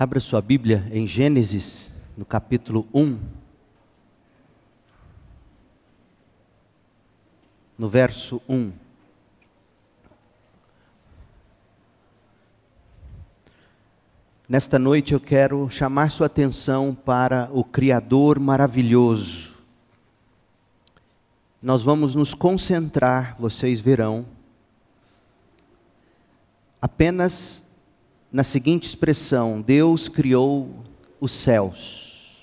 Abra sua Bíblia em Gênesis, no capítulo 1. No verso 1. Nesta noite eu quero chamar sua atenção para o Criador maravilhoso. Nós vamos nos concentrar, vocês verão, apenas na seguinte expressão: Deus criou os céus.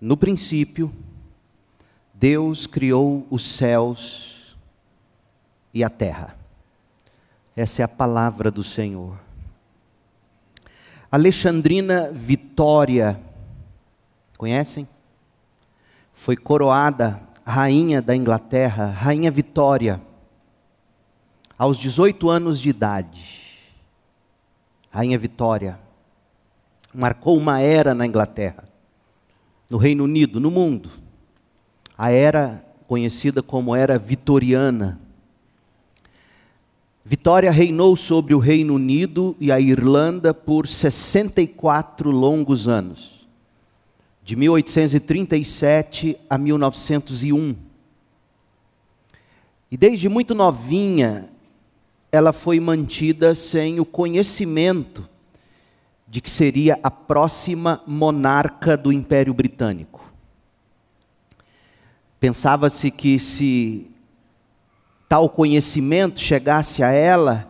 No princípio, Deus criou os céus e a terra. Essa é a palavra do Senhor. Alexandrina Vitória, conhecem? Foi coroada rainha da Inglaterra, Rainha Vitória, aos 18 anos de idade. Rainha Vitória, marcou uma era na Inglaterra, no Reino Unido, no mundo. A era conhecida como Era Vitoriana. Vitória reinou sobre o Reino Unido e a Irlanda por 64 longos anos, de 1837 a 1901. E desde muito novinha, ela foi mantida sem o conhecimento de que seria a próxima monarca do Império Britânico. Pensava-se que se tal conhecimento chegasse a ela,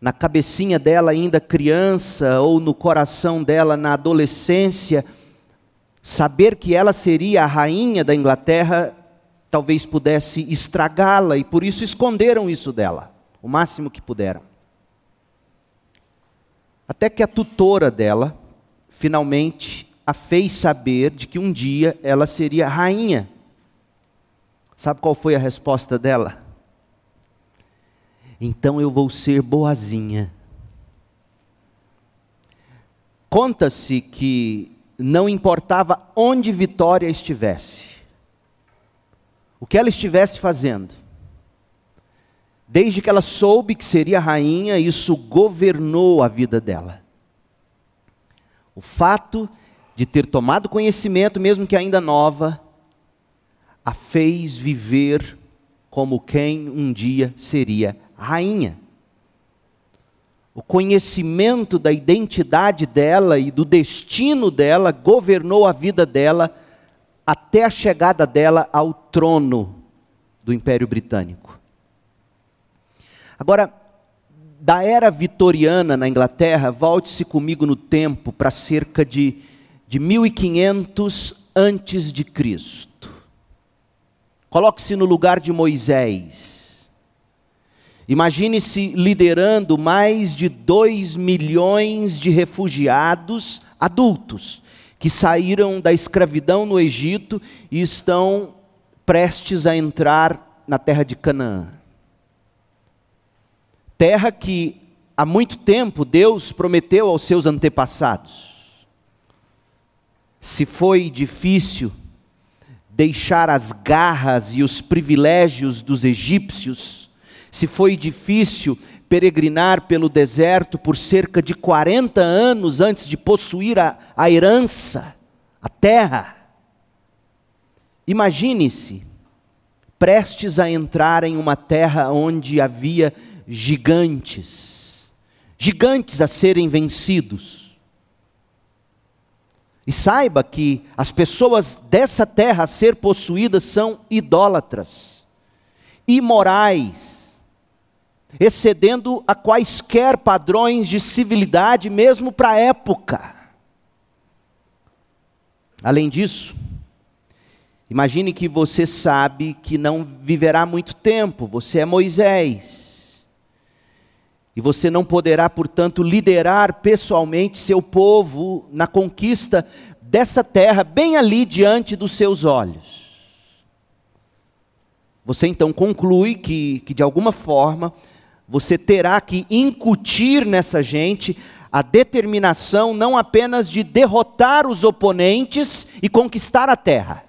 na cabecinha dela ainda criança ou no coração dela na adolescência, saber que ela seria a rainha da Inglaterra talvez pudesse estragá-la e por isso esconderam isso dela o máximo que puderam. Até que a tutora dela, finalmente, a fez saber de que um dia ela seria rainha. Sabe qual foi a resposta dela? Então eu vou ser boazinha. Conta-se que não importava onde Vitória estivesse, o que ela estivesse fazendo, Desde que ela soube que seria rainha, isso governou a vida dela. O fato de ter tomado conhecimento, mesmo que ainda nova, a fez viver como quem um dia seria rainha. O conhecimento da identidade dela e do destino dela governou a vida dela até a chegada dela ao trono do Império Britânico. Agora, da era vitoriana na Inglaterra, volte-se comigo no tempo para cerca de, de 1500 antes de Cristo. Coloque-se no lugar de Moisés. Imagine-se liderando mais de 2 milhões de refugiados adultos que saíram da escravidão no Egito e estão prestes a entrar na terra de Canaã. Terra que há muito tempo Deus prometeu aos seus antepassados. Se foi difícil deixar as garras e os privilégios dos egípcios, se foi difícil peregrinar pelo deserto por cerca de 40 anos antes de possuir a, a herança, a terra. Imagine-se, prestes a entrar em uma terra onde havia gigantes, gigantes a serem vencidos. E saiba que as pessoas dessa terra a ser possuídas são idólatras, imorais, excedendo a quaisquer padrões de civilidade, mesmo para a época. Além disso, imagine que você sabe que não viverá muito tempo, você é Moisés e você não poderá, portanto, liderar pessoalmente seu povo na conquista dessa terra, bem ali diante dos seus olhos. Você então conclui que, que de alguma forma, você terá que incutir nessa gente a determinação não apenas de derrotar os oponentes e conquistar a terra,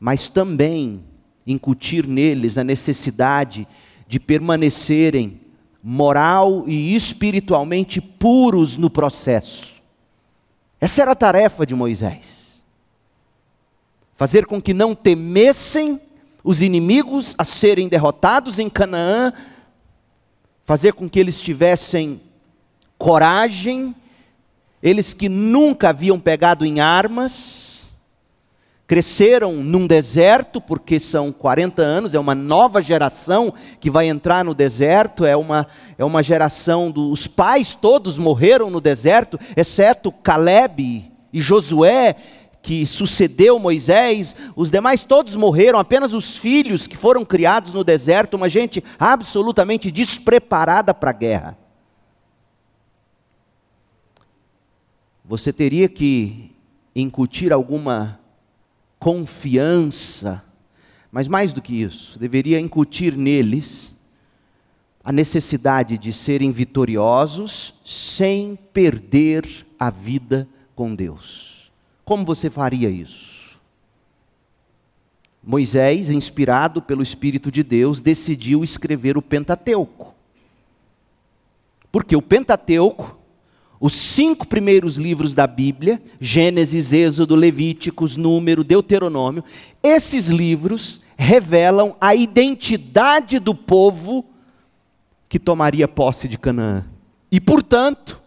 mas também incutir neles a necessidade de de permanecerem moral e espiritualmente puros no processo. Essa era a tarefa de Moisés. Fazer com que não temessem os inimigos a serem derrotados em Canaã, fazer com que eles tivessem coragem, eles que nunca haviam pegado em armas, cresceram num deserto, porque são 40 anos, é uma nova geração que vai entrar no deserto, é uma, é uma geração dos pais todos morreram no deserto, exceto Caleb e Josué, que sucedeu Moisés, os demais todos morreram, apenas os filhos que foram criados no deserto, uma gente absolutamente despreparada para a guerra. Você teria que incutir alguma confiança, mas mais do que isso, deveria incutir neles a necessidade de serem vitoriosos sem perder a vida com Deus. Como você faria isso? Moisés, inspirado pelo Espírito de Deus, decidiu escrever o Pentateuco. Porque o Pentateuco os cinco primeiros livros da Bíblia, Gênesis, Êxodo, Levíticos, Número, Deuteronômio, esses livros revelam a identidade do povo que tomaria posse de Canaã. E, portanto,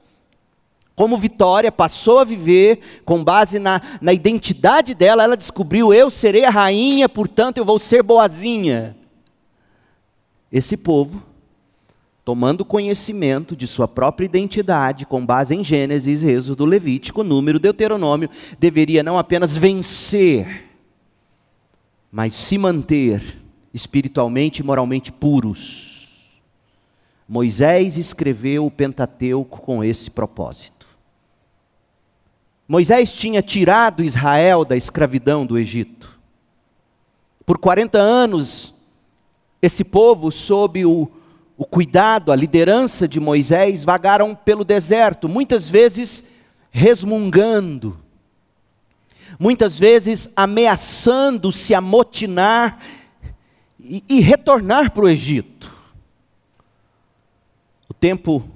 como Vitória passou a viver com base na, na identidade dela, ela descobriu: eu serei a rainha, portanto eu vou ser boazinha. Esse povo tomando conhecimento de sua própria identidade, com base em Gênesis, Êxodo, Levítico, Número, Deuteronômio, deveria não apenas vencer, mas se manter espiritualmente e moralmente puros. Moisés escreveu o Pentateuco com esse propósito. Moisés tinha tirado Israel da escravidão do Egito. Por 40 anos, esse povo, sob o o cuidado, a liderança de Moisés vagaram pelo deserto, muitas vezes resmungando, muitas vezes ameaçando se amotinar e, e retornar para o Egito. O tempo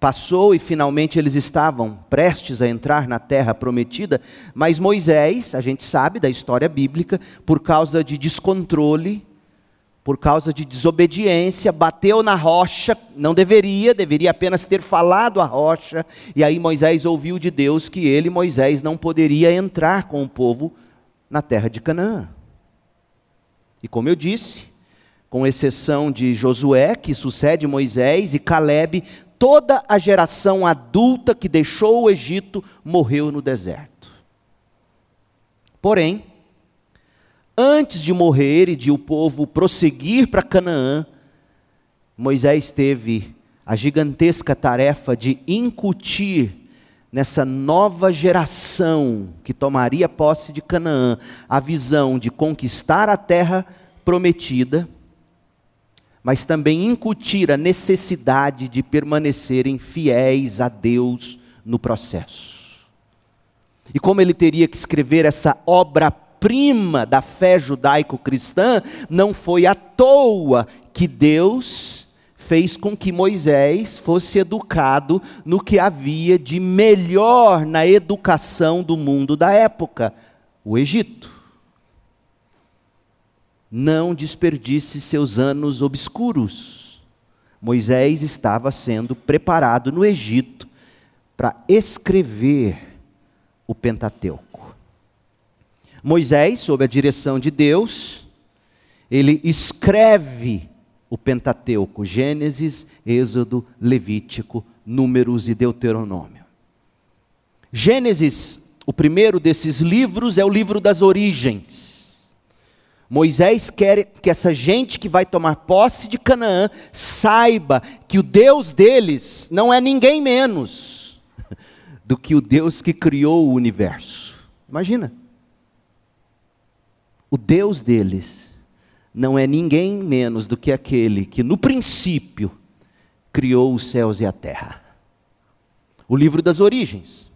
passou e finalmente eles estavam prestes a entrar na terra prometida, mas Moisés, a gente sabe da história bíblica, por causa de descontrole, por causa de desobediência, bateu na rocha, não deveria, deveria apenas ter falado a rocha, e aí Moisés ouviu de Deus que ele, Moisés, não poderia entrar com o povo na terra de Canaã. E como eu disse, com exceção de Josué, que sucede Moisés, e Caleb, toda a geração adulta que deixou o Egito morreu no deserto. Porém, antes de morrer e de o povo prosseguir para Canaã, Moisés teve a gigantesca tarefa de incutir nessa nova geração que tomaria posse de Canaã a visão de conquistar a terra prometida, mas também incutir a necessidade de permanecerem fiéis a Deus no processo. E como ele teria que escrever essa obra prima da fé judaico-cristã, não foi à toa que Deus fez com que Moisés fosse educado no que havia de melhor na educação do mundo da época, o Egito. Não desperdice seus anos obscuros. Moisés estava sendo preparado no Egito para escrever o Pentateuco. Moisés, sob a direção de Deus, ele escreve o Pentateuco, Gênesis, Êxodo, Levítico, Números e Deuteronômio. Gênesis, o primeiro desses livros, é o livro das origens. Moisés quer que essa gente que vai tomar posse de Canaã saiba que o Deus deles não é ninguém menos do que o Deus que criou o universo. Imagina. O Deus deles não é ninguém menos do que aquele que no princípio criou os céus e a terra. O livro das origens.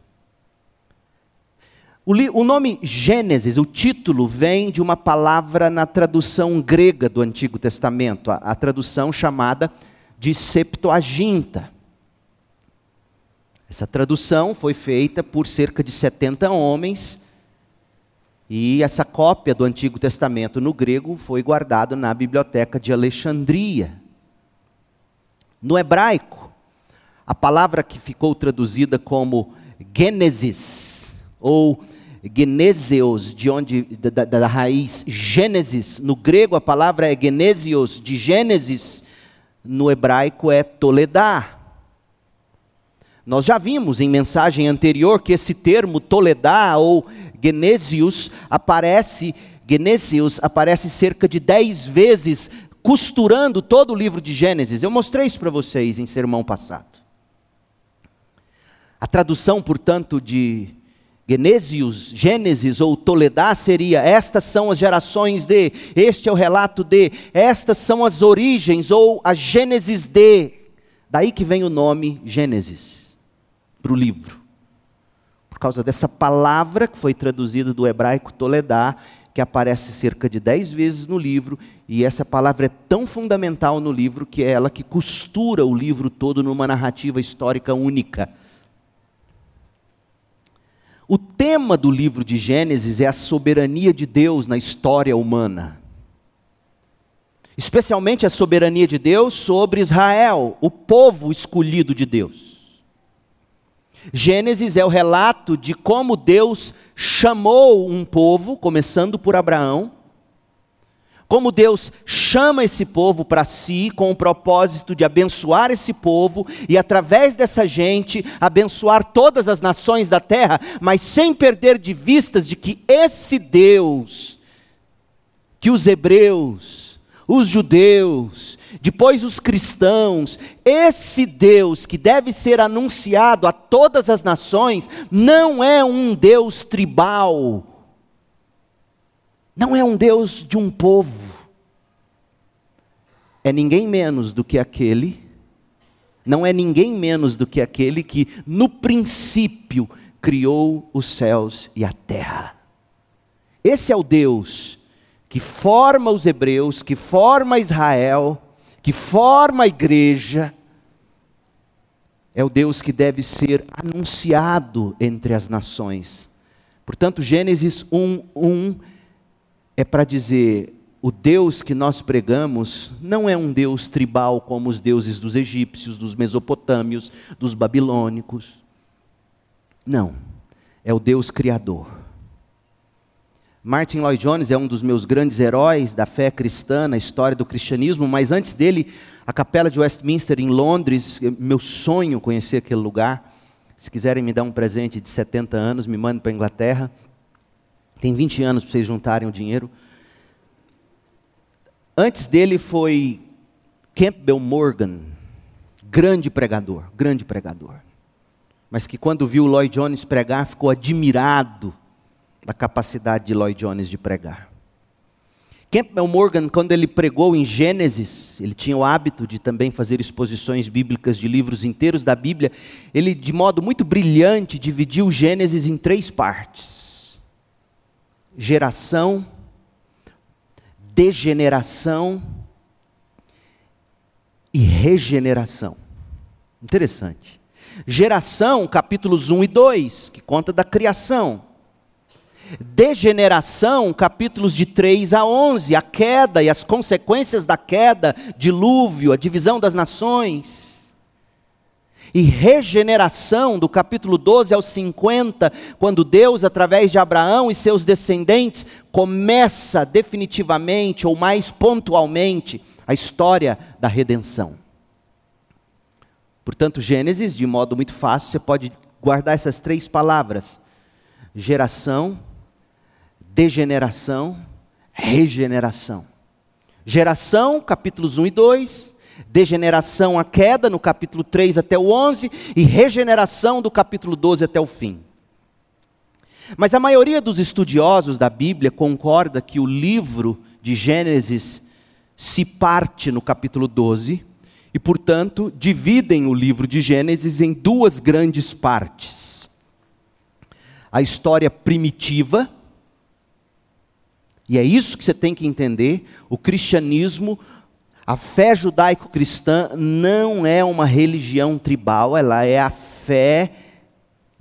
O, o, nome Gênesis, o título, vem de uma palavra na tradução grega do Antigo Testamento, a, a tradução chamada de Septuaginta. Essa tradução foi feita por cerca de 70 homens, e essa cópia do Antigo Testamento no grego foi guardada na biblioteca de Alexandria. No hebraico, a palavra que ficou traduzida como Gênesis, ou Geneseos, de onde da, da, raiz Gênesis, no grego a palavra é Genesios, de Gênesis, no hebraico é Toledá. Nós já vimos em mensagem anterior que esse termo Toledá ou Genesius aparece, Genesius aparece cerca de dez vezes costurando todo o livro de Gênesis. Eu mostrei isso para vocês em sermão passado. A tradução, portanto, de Genesius, Gênesis ou Toledá seria: estas são as gerações de, este é o relato de, estas são as origens ou a Gênesis de. Daí que vem o nome Gênesis para o livro por causa dessa palavra que foi traduzida do hebraico Toledá, que aparece cerca de dez vezes no livro, e essa palavra é tão fundamental no livro que é ela que costura o livro todo numa narrativa histórica única. O tema do livro de Gênesis é a soberania de Deus na história humana. Especialmente a soberania de Deus sobre Israel, o povo escolhido de Deus. Gênesis é o relato de como Deus chamou um povo, começando por Abraão, como Deus chama esse povo para si com o propósito de abençoar esse povo e através dessa gente abençoar todas as nações da terra, mas sem perder de vistas de que esse Deus que os hebreus, os judeus depois os cristãos, esse Deus que deve ser anunciado a todas as nações, não é um Deus tribal, não é um Deus de um povo, é ninguém menos do que aquele, não é ninguém menos do que aquele que no princípio criou os céus e a terra. Esse é o Deus que forma os hebreus, que forma Israel, que forma a igreja, é o Deus que deve ser anunciado entre as nações. Portanto, Gênesis 1, 1 é para dizer: o Deus que nós pregamos não é um Deus tribal como os deuses dos egípcios, dos mesopotâmios, dos babilônicos. Não, é o Deus criador. Martin Lloyd Jones é um dos meus grandes heróis da fé cristã, na história do cristianismo, mas antes dele, a Capela de Westminster em Londres, meu sonho conhecer aquele lugar. Se quiserem me dar um presente de 70 anos, me mandem para a Inglaterra. Tem 20 anos para vocês juntarem o dinheiro. Antes dele foi Campbell Morgan, grande pregador, grande pregador. Mas que quando viu Lloyd Jones pregar, ficou admirado da capacidade de Lloyd Jones de pregar. Campbell Morgan, quando ele pregou em Gênesis, ele tinha o hábito de também fazer exposições bíblicas de livros inteiros da Bíblia. Ele, de modo muito brilhante, dividiu Gênesis em três partes: geração, degeneração e regeneração. Interessante. Geração, capítulos 1 e 2, que conta da criação degeneração, capítulos de 3 a 11, a queda e as consequências da queda, dilúvio, a divisão das nações. E regeneração, do capítulo 12 ao 50, quando Deus, através de Abraão e seus descendentes, começa definitivamente, ou mais pontualmente, a história da redenção. Portanto, Gênesis, de modo muito fácil, você pode guardar essas três palavras: geração, degeneração, regeneração. Geração, capítulos 1 e 2, degeneração, a queda, no capítulo 3 até o 11, e regeneração, do capítulo 12 até o fim. Mas a maioria dos estudiosos da Bíblia concorda que o livro de Gênesis se parte no capítulo 12 e, portanto, dividem o livro de Gênesis em duas grandes partes. A história primitiva, e é isso que você tem que entender: o cristianismo, A fé judaico-cristã não é uma religião tribal, ela é a fé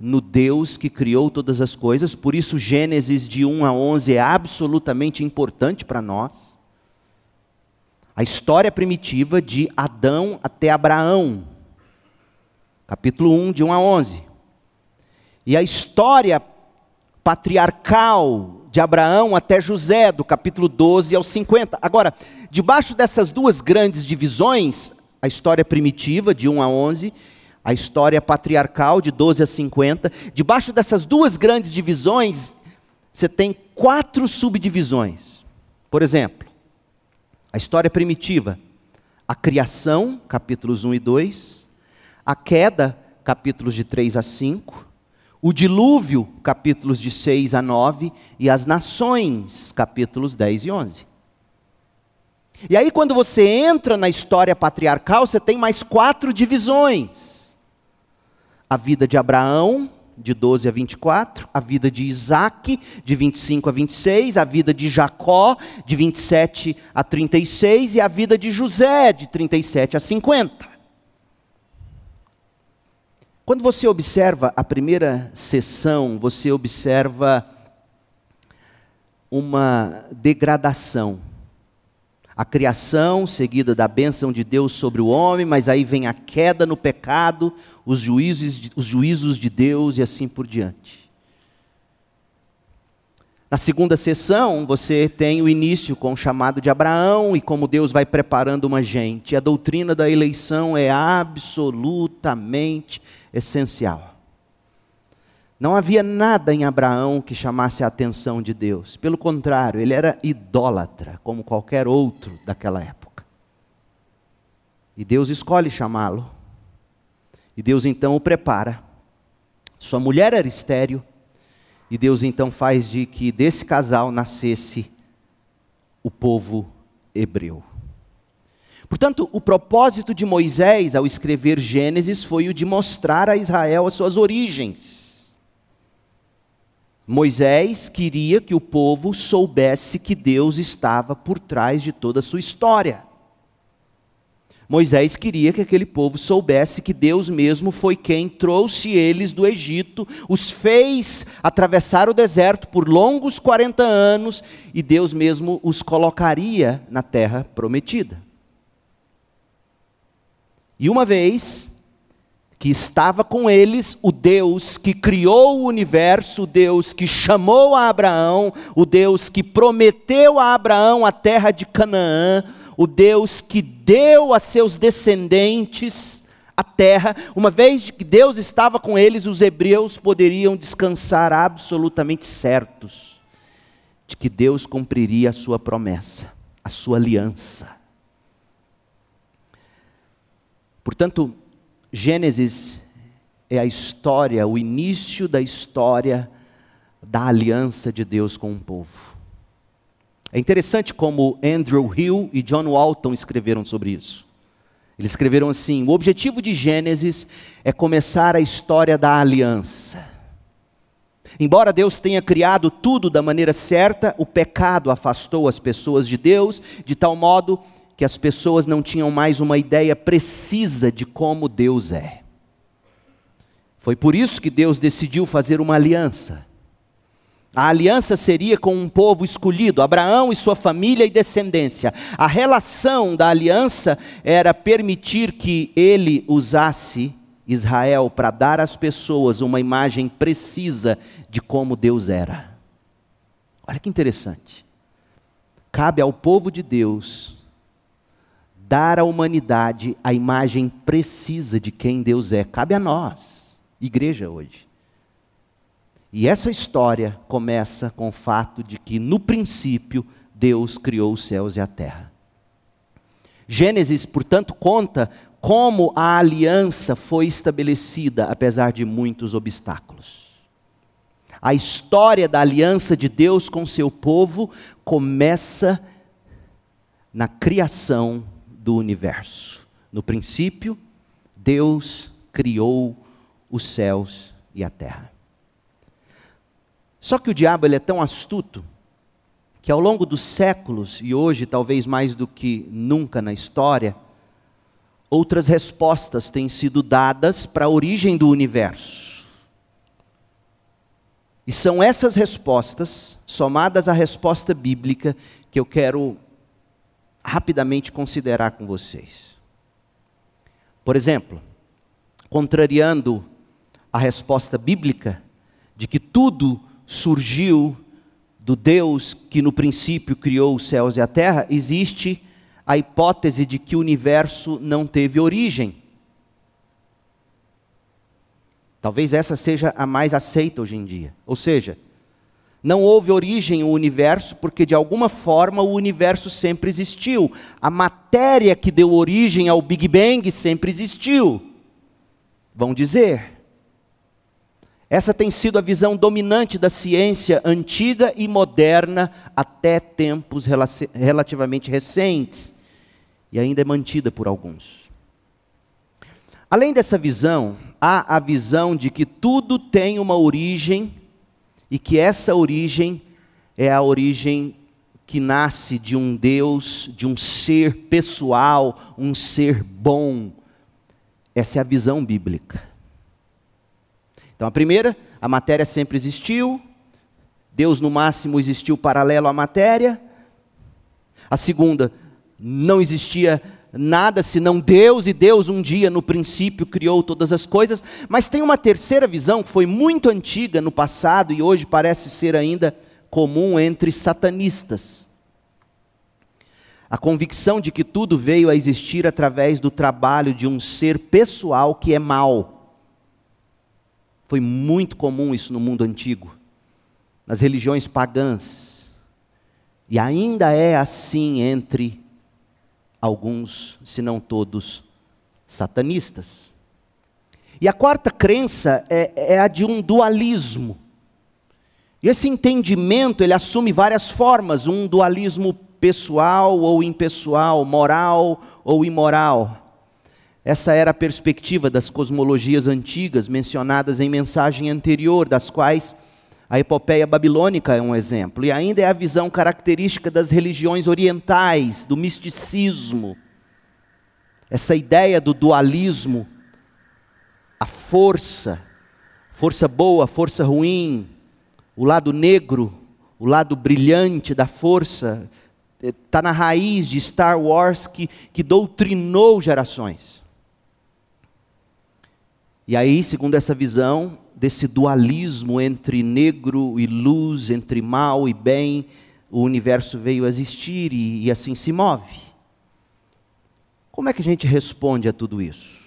no Deus que criou todas as coisas, por isso Gênesis de 1 a 11 é absolutamente importante para nós. A história primitiva de Adão até Abraão, capítulo 1, de 1 a 11. E a história patriarcal de Abraão até José, do capítulo 12 ao 50. Agora, debaixo dessas duas grandes divisões, a história primitiva, de 1 a 11, a história patriarcal, de 12 a 50, debaixo dessas duas grandes divisões, você tem quatro subdivisões. Por exemplo, a história primitiva, a criação, capítulos 1 e 2, a queda, capítulos de 3 a 5, o dilúvio, capítulos de 6 a 9, e as nações, capítulos 10 e 11. E aí, quando você entra na história patriarcal, você tem mais quatro divisões: a vida de Abraão, de 12 a 24, a vida de Isaac, de 25 a 26, a vida de Jacó, de 27 a 36, e a vida de José, de 37 a 50. Quando você observa a primeira sessão, você observa uma degradação. A criação seguida da bênção de Deus sobre o homem, mas aí vem a queda no pecado, os juízos, os juízos de Deus e assim por diante. Na segunda sessão, você tem o início com o chamado de Abraão e como Deus vai preparando uma gente. A doutrina da eleição é absolutamente essencial. Não havia nada em Abraão que chamasse a atenção de Deus. Pelo contrário, ele era idólatra, como qualquer outro daquela época. E Deus escolhe chamá-lo. E Deus então o prepara. Sua mulher era estéril e Deus então faz de que desse casal nascesse o povo hebreu. Portanto, o propósito de Moisés ao escrever Gênesis foi o de mostrar a Israel as suas origens. Moisés queria que o povo soubesse que Deus estava por trás de toda a sua história. Moisés queria que aquele povo soubesse que Deus mesmo foi quem trouxe eles do Egito, os fez atravessar o deserto por longos 40 anos e Deus mesmo os colocaria na terra prometida. E uma vez que estava com eles o Deus que criou o universo, o Deus que chamou a Abraão, o Deus que prometeu a Abraão a terra de Canaã, o Deus que deu a seus descendentes a terra, uma vez que Deus estava com eles, os hebreus poderiam descansar absolutamente certos de que Deus cumpriria a sua promessa, a sua aliança. Portanto, Gênesis é a história, o início da história da aliança de Deus com o povo. É interessante como Andrew Hill e John Walton escreveram sobre isso. Eles escreveram assim: o objetivo de Gênesis é começar a história da aliança. Embora Deus tenha criado tudo da maneira certa, o pecado afastou as pessoas de Deus, de tal modo que as pessoas não tinham mais uma ideia precisa de como Deus é. Foi por isso que Deus decidiu fazer uma aliança. A aliança seria com um povo escolhido, Abraão e sua família e descendência. A relação da aliança era permitir que ele usasse Israel para dar às pessoas uma imagem precisa de como Deus era. Olha que interessante. Cabe ao povo de Deus dar à humanidade a imagem precisa de quem Deus é. Cabe a nós, igreja hoje. E essa história começa com o fato de que, no princípio, Deus criou os céus e a terra. Gênesis, portanto, conta como a aliança foi estabelecida, apesar de muitos obstáculos. A história da aliança de Deus com seu povo começa na criação do universo. No princípio, Deus criou os céus e a terra. Só que o diabo ele é tão astuto que ao longo dos séculos, e hoje talvez mais do que nunca na história, outras respostas têm sido dadas para a origem do universo. E são essas respostas, somadas à resposta bíblica, que eu quero rapidamente considerar com vocês. Por exemplo, contrariando a resposta bíblica de que tudo surgiu do Deus que no princípio criou os céus e a terra, existe a hipótese de que o universo não teve origem. Talvez essa seja a mais aceita hoje em dia. Ou seja, não houve origem o universo porque de alguma forma o universo sempre existiu. A matéria que deu origem ao Big Bang sempre existiu. Vão dizer. Essa tem sido a visão dominante da ciência antiga e moderna até tempos relativamente recentes, e ainda é mantida por alguns. Além dessa visão, há a visão de que tudo tem uma origem e que essa origem é a origem que nasce de um Deus, de um ser pessoal, um ser bom. Essa é a visão bíblica. Então, a primeira, a matéria sempre existiu, Deus no máximo existiu paralelo à matéria. A segunda, não existia nada senão Deus, e Deus um dia no princípio criou todas as coisas. Mas tem uma terceira visão que foi muito antiga no passado e hoje parece ser ainda comum entre satanistas. A convicção de que tudo veio a existir através do trabalho de um ser pessoal que é mau. Foi muito comum isso no mundo antigo, nas religiões pagãs. E ainda é assim entre alguns, se não todos, satanistas. E a quarta crença é, é a de um dualismo. E esse entendimento, ele assume várias formas, um dualismo pessoal ou impessoal, moral ou imoral. Essa era a perspectiva das cosmologias antigas mencionadas em mensagem anterior, das quais a epopeia babilônica é um exemplo. E ainda é a visão característica das religiões orientais, do misticismo. Essa ideia do dualismo, a força, força boa, força ruim, o lado negro, o lado brilhante da força, está na raiz de Star Wars que, que doutrinou gerações. E aí, segundo essa visão, desse dualismo entre negro e luz, entre mal e bem, o universo veio a existir e, e assim se move. Como é que a gente responde a tudo isso?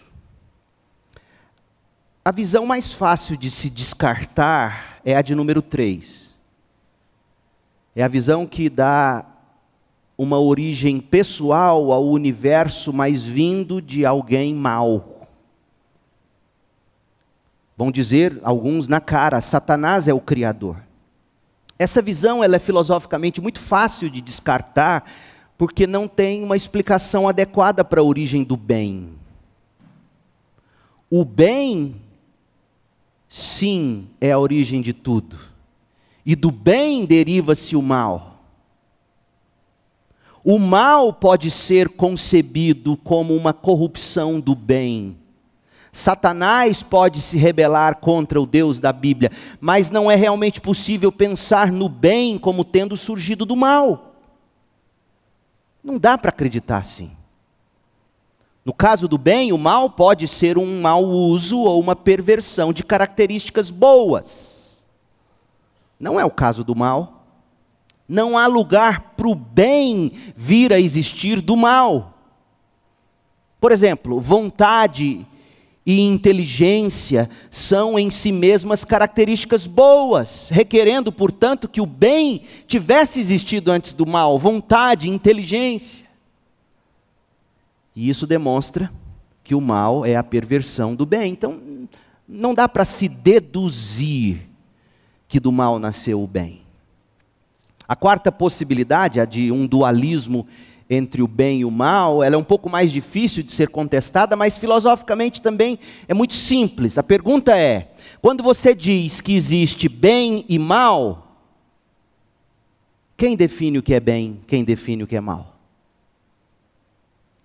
A visão mais fácil de se descartar é a de número 3. É a visão que dá uma origem pessoal ao universo, mas vindo de alguém mau. Vão dizer alguns na cara, Satanás é o criador. Essa visão ela é filosoficamente muito fácil de descartar, porque não tem uma explicação adequada para a origem do bem. O bem, sim, é a origem de tudo. E do bem deriva-se o mal. O mal pode ser concebido como uma corrupção do bem Satanás pode se rebelar contra o Deus da Bíblia, mas não é realmente possível pensar no bem como tendo surgido do mal. Não dá para acreditar assim. No caso do bem, o mal pode ser um mau uso ou uma perversão de características boas. Não é o caso do mal. Não há lugar para o bem vir a existir do mal. Por exemplo, vontade e inteligência são em si mesmas características boas, requerendo, portanto, que o bem tivesse existido antes do mal, vontade, inteligência. E isso demonstra que o mal é a perversão do bem. Então, não dá para se deduzir que do mal nasceu o bem. A quarta possibilidade, a de um dualismo entre o bem e o mal, ela é um pouco mais difícil de ser contestada, mas filosoficamente também é muito simples. A pergunta é: quando você diz que existe bem e mal, Quem define o que é bem, quem define o que é mal?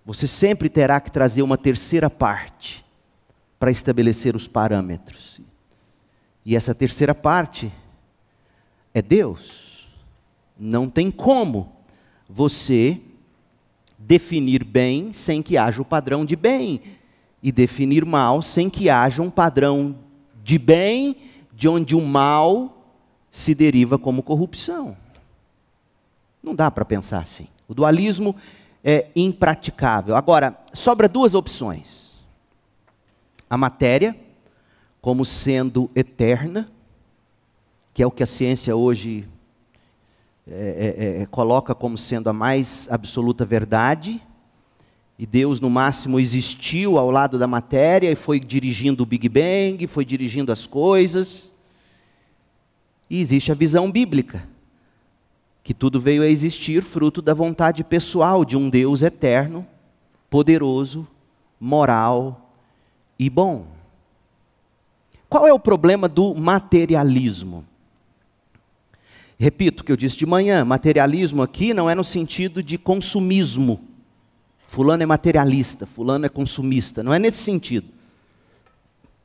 Você sempre terá que trazer uma terceira parte para estabelecer os parâmetros. E essa terceira parte é Deus. Não tem como você definir bem sem que haja o padrão de bem, e definir mal sem que haja um padrão de bem, de onde o mal se deriva como corrupção. Não dá para pensar assim. O dualismo é impraticável. Agora, sobra duas opções: a matéria, como sendo eterna, que é o que a ciência hoje é, é, é, coloca como sendo a mais absoluta verdade, e Deus, no máximo, existiu ao lado da matéria e foi dirigindo o Big Bang, foi dirigindo as coisas. E existe a visão bíblica, que tudo veio a existir fruto da vontade pessoal de um Deus eterno, poderoso, moral e bom. Qual é o problema do materialismo? Repito o que eu disse de manhã: materialismo aqui não é no sentido de consumismo. Fulano é materialista, fulano é consumista. Não é nesse sentido.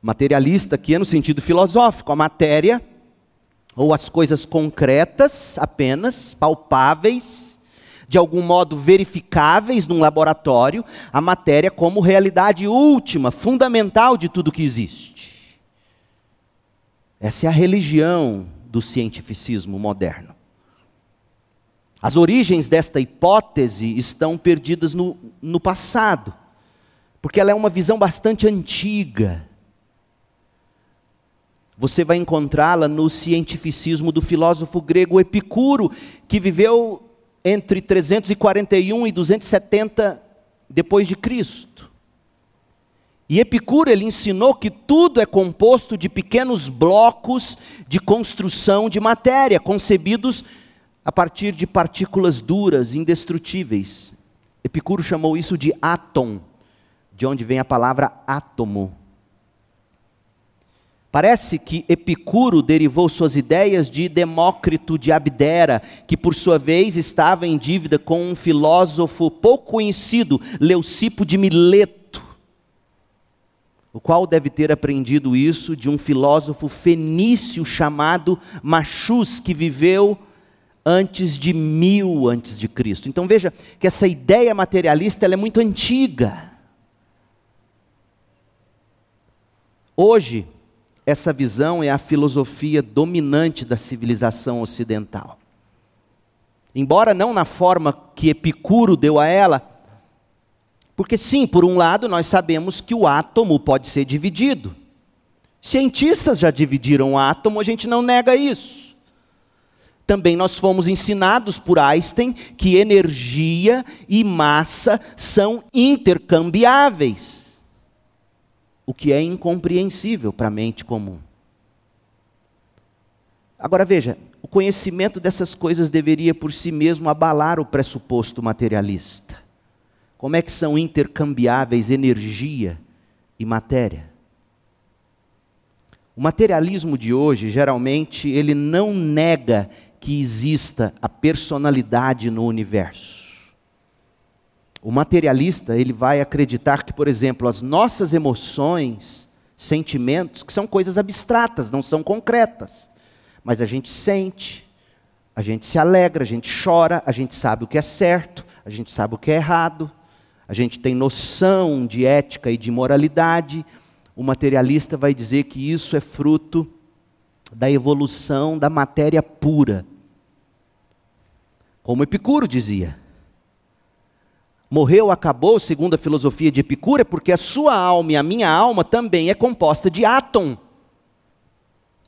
Materialista aqui é no sentido filosófico. A matéria, ou as coisas concretas apenas, palpáveis, de algum modo verificáveis num laboratório, a matéria como realidade última, fundamental de tudo que existe. Essa é a religião do cientificismo moderno. As origens desta hipótese estão perdidas no, no passado, porque ela é uma visão bastante antiga. Você vai encontrá-la no cientificismo do filósofo grego Epicuro, que viveu entre 341 e 270 depois de Cristo. E Epicuro ele ensinou que tudo é composto de pequenos blocos de construção de matéria, concebidos a partir de partículas duras, indestrutíveis. Epicuro chamou isso de átom, de onde vem a palavra átomo. Parece que Epicuro derivou suas ideias de Demócrito de Abdera, que por sua vez estava em dívida com um filósofo pouco conhecido, Leucipo de Mileto o qual deve ter aprendido isso de um filósofo fenício chamado Machus, que viveu antes de mil antes de Cristo. Então veja que essa ideia materialista é muito antiga. Hoje, essa visão é a filosofia dominante da civilização ocidental. Embora não na forma que Epicuro deu a ela, porque, sim, por um lado, nós sabemos que o átomo pode ser dividido. Cientistas já dividiram o átomo, a gente não nega isso. Também nós fomos ensinados por Einstein que energia e massa são intercambiáveis, o que é incompreensível para a mente comum. Agora veja, o conhecimento dessas coisas deveria por si mesmo abalar o pressuposto materialista. Como é que são intercambiáveis energia e matéria? O materialismo de hoje, geralmente, ele não nega que exista a personalidade no universo. O materialista, ele vai acreditar que, por exemplo, as nossas emoções, sentimentos, que são coisas abstratas, não são concretas, mas a gente sente, a gente se alegra, a gente chora, a gente sabe o que é certo, a gente sabe o que é errado, a gente tem noção de ética e de moralidade, o materialista vai dizer que isso é fruto da evolução da matéria pura. Como Epicuro dizia. Morreu, acabou, segundo a filosofia de Epicuro, é porque a sua alma e a minha alma também é composta de átom.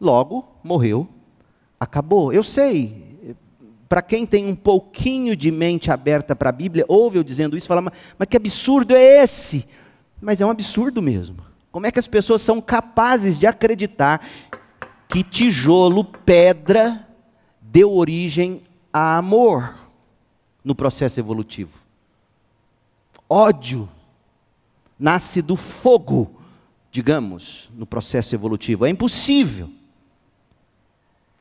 Logo, morreu, acabou. Eu sei, para quem tem um pouquinho de mente aberta para a Bíblia, ouve eu dizendo isso fala, mas, mas que absurdo é esse? Mas é um absurdo mesmo. Como é que as pessoas são capazes de acreditar que tijolo, pedra, deu origem a amor no processo evolutivo? Ódio nasce do fogo, digamos, no processo evolutivo. É impossível.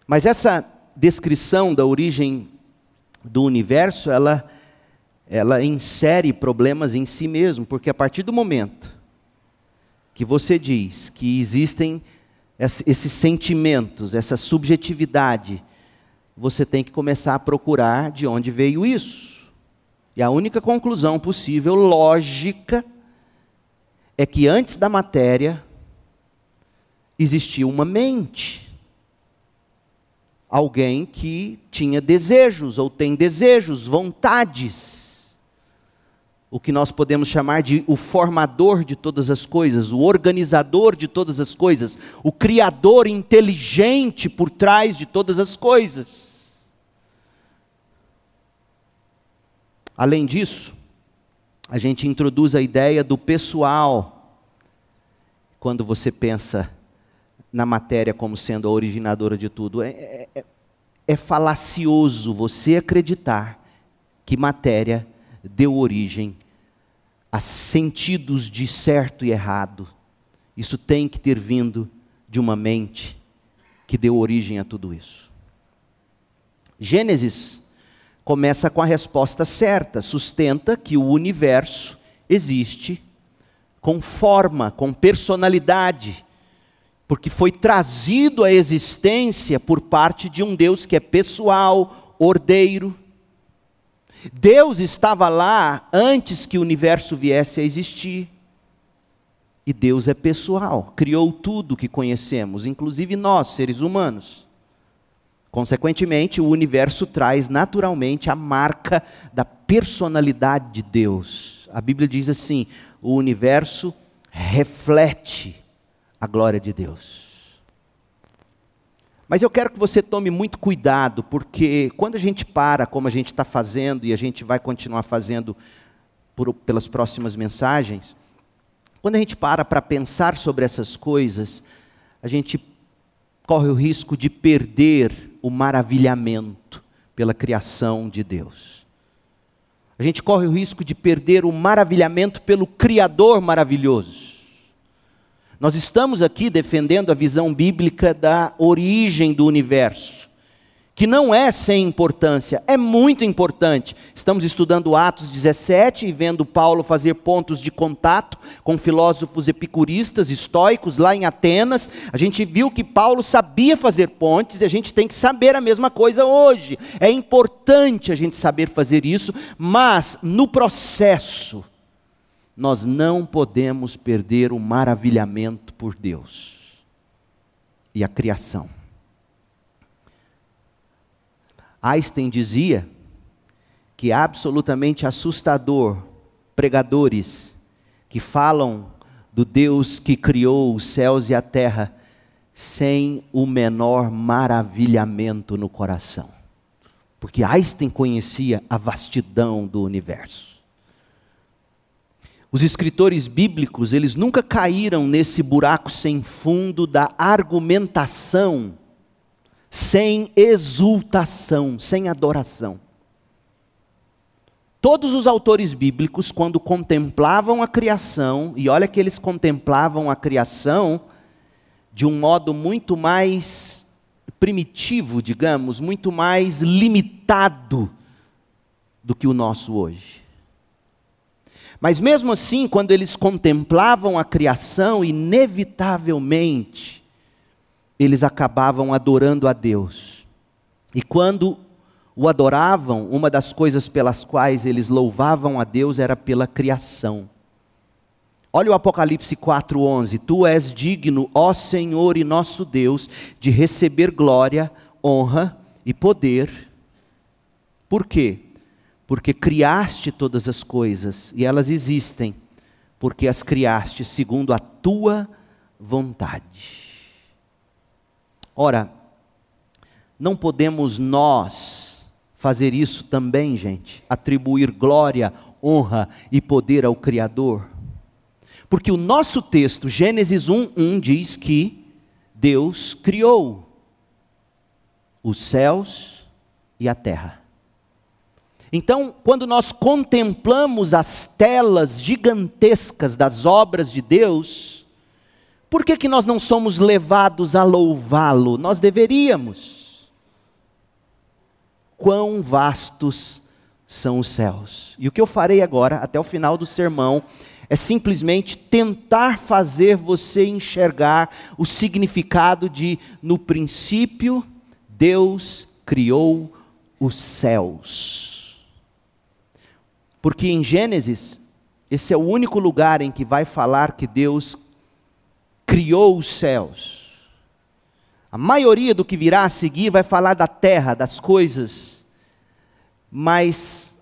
Mas essa descrição da origem do universo, ela, ela insere problemas em si mesmo, porque a partir do momento que você diz que existem esses sentimentos, essa subjetividade, você tem que começar a procurar de onde veio isso. E a única conclusão possível, lógica, é que antes da matéria existia uma mente alguém que tinha desejos ou tem desejos, vontades. O que nós podemos chamar de o formador de todas as coisas, o organizador de todas as coisas, o criador inteligente por trás de todas as coisas. Além disso, a gente introduz a ideia do pessoal. Quando você pensa na matéria como sendo a originadora de tudo. É, é, é, é falacioso você acreditar que matéria deu origem a sentidos de certo e errado. Isso tem que ter vindo de uma mente que deu origem a tudo isso. Gênesis começa com a resposta certa, sustenta que o universo existe com forma, com personalidade, porque foi trazido à existência por parte de um Deus que é pessoal, ordeiro. Deus estava lá antes que o universo viesse a existir. E Deus é pessoal, criou tudo que conhecemos, inclusive nós, seres humanos. Consequentemente, o universo traz naturalmente a marca da personalidade de Deus. A Bíblia diz assim: o universo reflete a glória de Deus. Mas eu quero que você tome muito cuidado, porque quando a gente para, como a gente está fazendo, e a gente vai continuar fazendo por, pelas próximas mensagens, quando a gente para para pensar sobre essas coisas, a gente corre o risco de perder o maravilhamento pela criação de Deus. A gente corre o risco de perder o maravilhamento pelo Criador maravilhoso. Nós estamos aqui defendendo a visão bíblica da origem do universo, que não é sem importância, é muito importante. Estamos estudando Atos 17 e vendo Paulo fazer pontos de contato com filósofos epicuristas, estoicos, lá em Atenas. A gente viu que Paulo sabia fazer pontes e a gente tem que saber a mesma coisa hoje. É importante a gente saber fazer isso, mas no processo, nós não podemos perder o maravilhamento por Deus e a criação. Einstein dizia que é absolutamente assustador pregadores que falam do Deus que criou os céus e a terra sem o menor maravilhamento no coração. Porque Einstein conhecia a vastidão do universo. Os escritores bíblicos, eles nunca caíram nesse buraco sem fundo da argumentação sem exultação, sem adoração. Todos os autores bíblicos, quando contemplavam a criação, e olha que eles contemplavam a criação de um modo muito mais primitivo, digamos, muito mais limitado do que o nosso hoje. Mas mesmo assim, quando eles contemplavam a criação, inevitavelmente, eles acabavam adorando a Deus. E quando o adoravam, uma das coisas pelas quais eles louvavam a Deus era pela criação. Olha o Apocalipse 4:11. Tu és digno, ó Senhor e nosso Deus, de receber glória, honra e poder. Por quê? Porque criaste todas as coisas e elas existem, porque as criaste segundo a tua vontade. Ora, não podemos nós fazer isso também, gente, atribuir glória, honra e poder ao Criador? Porque o nosso texto, Gênesis 1:1 diz que Deus criou os céus e a terra. Então, quando nós contemplamos as telas gigantescas das obras de Deus, por que, que nós não somos levados a louvá-lo? Nós deveríamos. quão vastos são os céus. E o que eu farei agora, até o final do sermão, é simplesmente tentar fazer você enxergar o significado de no princípio Deus criou os céus. Porque em Gênesis, esse é o único lugar em que vai falar que Deus criou os céus. A maioria do que virá a seguir vai falar da terra, das coisas, mas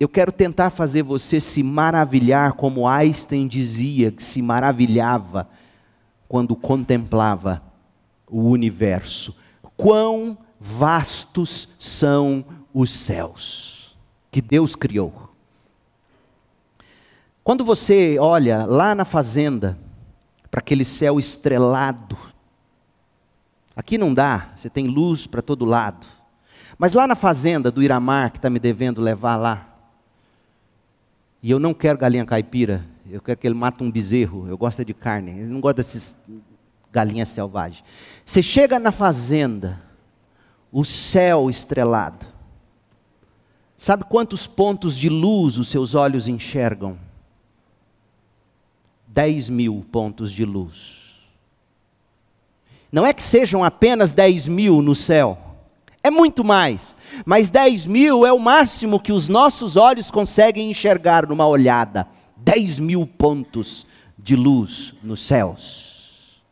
eu quero tentar fazer você se maravilhar, como Einstein dizia que se maravilhava quando contemplava o universo. Quão vastos são os céus que Deus criou. Quando você olha lá na fazenda, para aquele céu estrelado, aqui não dá, você tem luz para todo lado. Mas lá na fazenda do Iramar, que está me devendo levar lá, e eu não quero galinha caipira, eu quero que ele mate um bezerro, eu gosto de carne, ele não gosta desses galinhas selvagens. Você chega na fazenda, o céu estrelado. Sabe quantos pontos de luz os seus olhos enxergam? Dez mil pontos de luz. Não é que sejam apenas dez mil no céu, é muito mais, mas dez mil é o máximo que os nossos olhos conseguem enxergar numa olhada. Dez mil pontos de luz nos céus.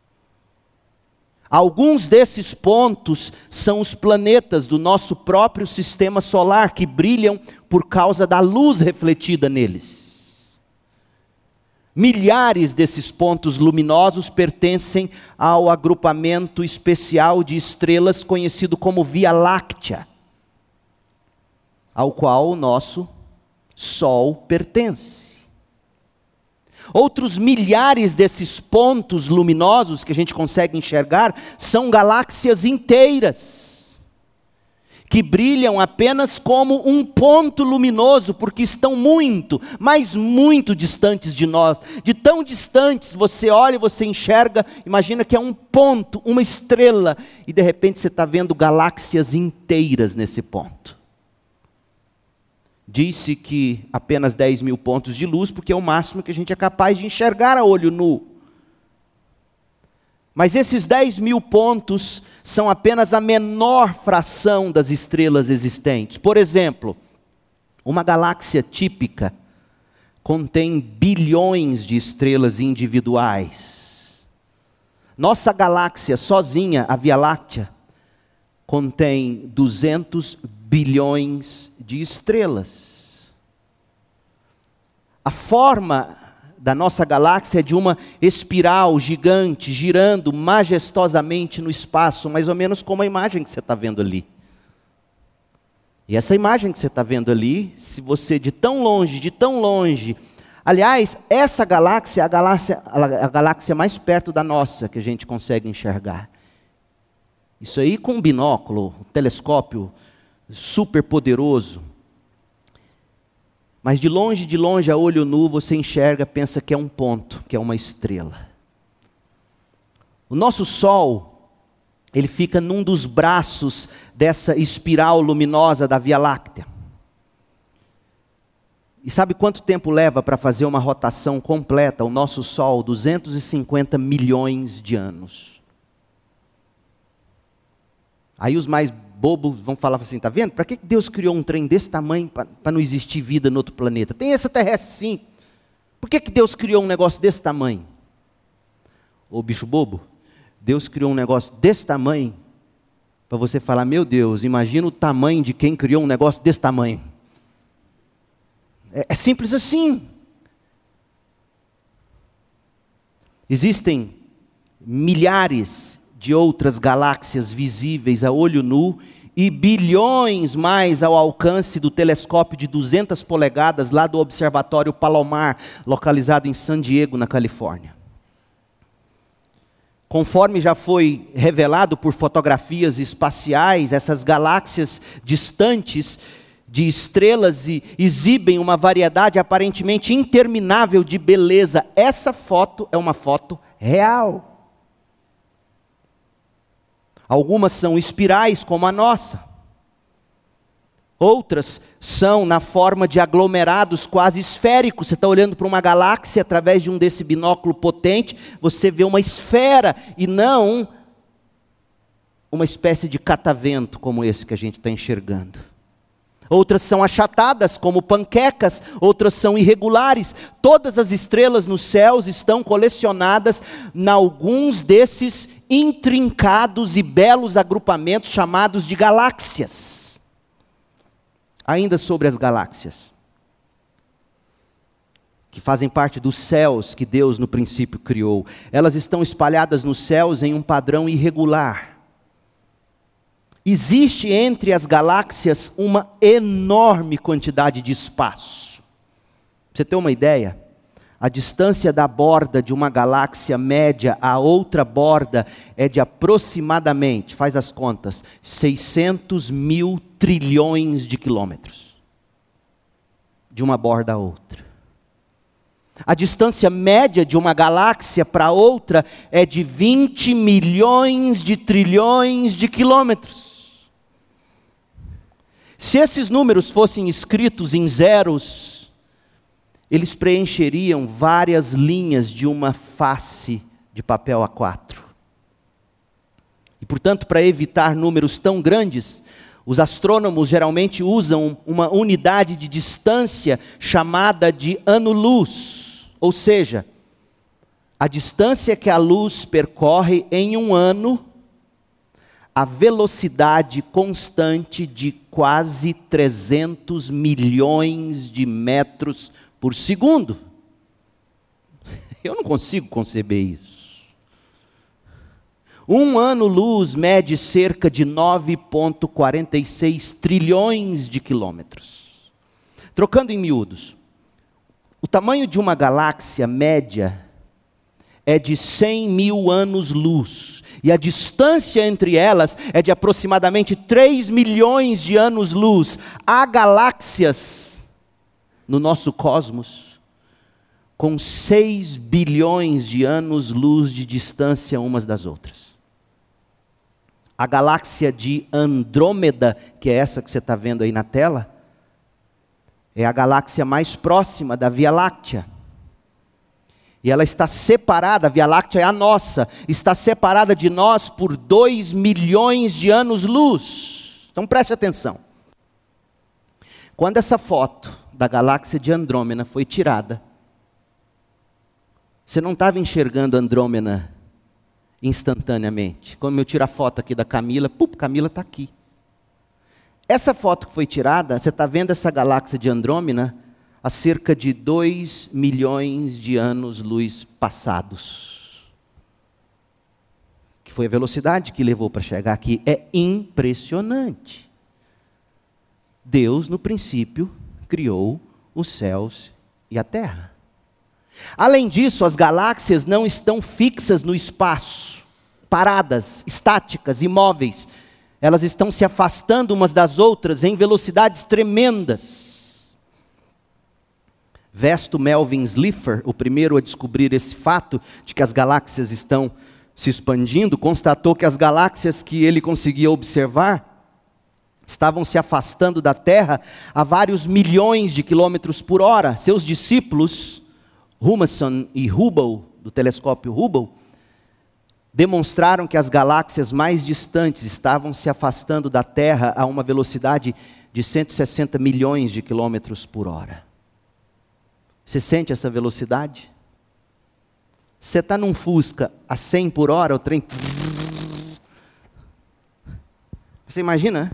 Alguns desses pontos são os planetas do nosso próprio sistema solar que brilham por causa da luz refletida neles. Milhares desses pontos luminosos pertencem ao agrupamento especial de estrelas conhecido como Via Láctea, ao qual o nosso Sol pertence. Outros milhares desses pontos luminosos que a gente consegue enxergar são galáxias inteiras, que brilham apenas como um ponto luminoso, porque estão muito, mas muito distantes de nós. De tão distantes, você olha e você enxerga, imagina que é um ponto, uma estrela, e de repente você está vendo galáxias inteiras nesse ponto disse que apenas 10 mil pontos de luz, porque é o máximo que a gente é capaz de enxergar a olho nu. Mas esses 10 mil pontos são apenas a menor fração das estrelas existentes. Por exemplo, uma galáxia típica contém bilhões de estrelas individuais. Nossa galáxia sozinha, a Via Láctea, contém 200 bilhões de estrelas. A forma da nossa galáxia é de uma espiral gigante, girando majestosamente no espaço, mais ou menos como a imagem que você está vendo ali. E essa imagem que você está vendo ali, se você de tão longe, de tão longe, aliás, essa galáxia é a galáxia, a galáxia mais perto da nossa que a gente consegue enxergar. Isso aí com um binóculo, um telescópio super poderoso. Mas de longe, de longe, a olho nu, você enxerga, pensa que é um ponto, que é uma estrela. O nosso Sol, ele fica num dos braços dessa espiral luminosa da Via Láctea. E sabe quanto tempo leva para fazer uma rotação completa o nosso Sol? 250 milhões de anos. Aí os mais bobos vão falar assim, tá vendo? Para que Deus criou um trem desse tamanho para não existir vida no outro planeta? Tem essa terrestre sim. Por que, que Deus criou um negócio desse tamanho? Ô bicho bobo, Deus criou um negócio desse tamanho para você falar, meu Deus, imagina o tamanho de quem criou um negócio desse tamanho. É, é simples assim. Existem milhares de outras galáxias visíveis a olho nu e bilhões mais ao alcance do telescópio de 200 polegadas lá do Observatório Palomar, localizado em San Diego, na Califórnia. Conforme já foi revelado por fotografias espaciais, essas galáxias distantes de estrelas e exibem uma variedade aparentemente interminável de beleza. Essa foto é uma foto real. Algumas são espirais, como a nossa. Outras são na forma de aglomerados quase esféricos. Você está olhando para uma galáxia através de um desse binóculo potente, você vê uma esfera e não uma espécie de catavento como esse que a gente está enxergando. Outras são achatadas, como panquecas, outras são irregulares. Todas as estrelas nos céus estão colecionadas em alguns desses intrincados e belos agrupamentos chamados de galáxias. Ainda sobre as galáxias, que fazem parte dos céus que Deus no princípio criou, elas estão espalhadas nos céus em um padrão irregular. Existe entre as galáxias uma enorme quantidade de espaço. Você ter uma ideia? A distância da borda de uma galáxia média à outra borda é de aproximadamente, faz as contas, 600 mil trilhões de quilômetros. De uma borda a outra. A distância média de uma galáxia para outra é de 20 milhões de trilhões de quilômetros. Se esses números fossem escritos em zeros, eles preencheriam várias linhas de uma face de papel A4. E, portanto, para evitar números tão grandes, os astrônomos geralmente usam uma unidade de distância chamada de ano-luz, ou seja, a distância que a luz percorre em um ano a velocidade constante de quase 300 milhões de metros por segundo. Eu não consigo conceber isso. Um ano-luz mede cerca de 9,46 trilhões de quilômetros. Trocando em miúdos, o tamanho de uma galáxia média é de 100 mil anos-luz e a distância entre elas é de aproximadamente 3 milhões de anos-luz. Há galáxias no nosso cosmos com 6 bilhões de anos-luz de distância umas das outras. A galáxia de Andrômeda, que é essa que você está vendo aí na tela, é a galáxia mais próxima da Via Láctea. E ela está separada, a Via Láctea é a nossa, está separada de nós por 2 milhões de anos-luz. Então preste atenção. Quando essa foto da galáxia de Andrômeda foi tirada, você não estava enxergando Andrômeda instantaneamente. Como eu tiro a foto aqui da Camila, pup, Camila está aqui. Essa foto que foi tirada, você está vendo essa galáxia de Andrômeda a cerca de 2 milhões de anos-luz passados. Que foi a velocidade que levou para chegar aqui. É impressionante. Deus, no princípio, criou os céus e a terra. Além disso, as galáxias não estão fixas no espaço, paradas, estáticas, imóveis. Elas estão se afastando umas das outras em velocidades tremendas. Vesto Melvin Slipher, o primeiro a descobrir esse fato de que as galáxias estão se expandindo, constatou que as galáxias que ele conseguia observar estavam se afastando da Terra a vários milhões de quilômetros por hora. Seus discípulos, Humason e Hubble, do telescópio Hubble, demonstraram que as galáxias mais distantes estavam se afastando da Terra a uma velocidade de 160 milhões de quilômetros por hora. Você sente essa velocidade? Você está num Fusca a 100 por hora, o trem. Você imagina?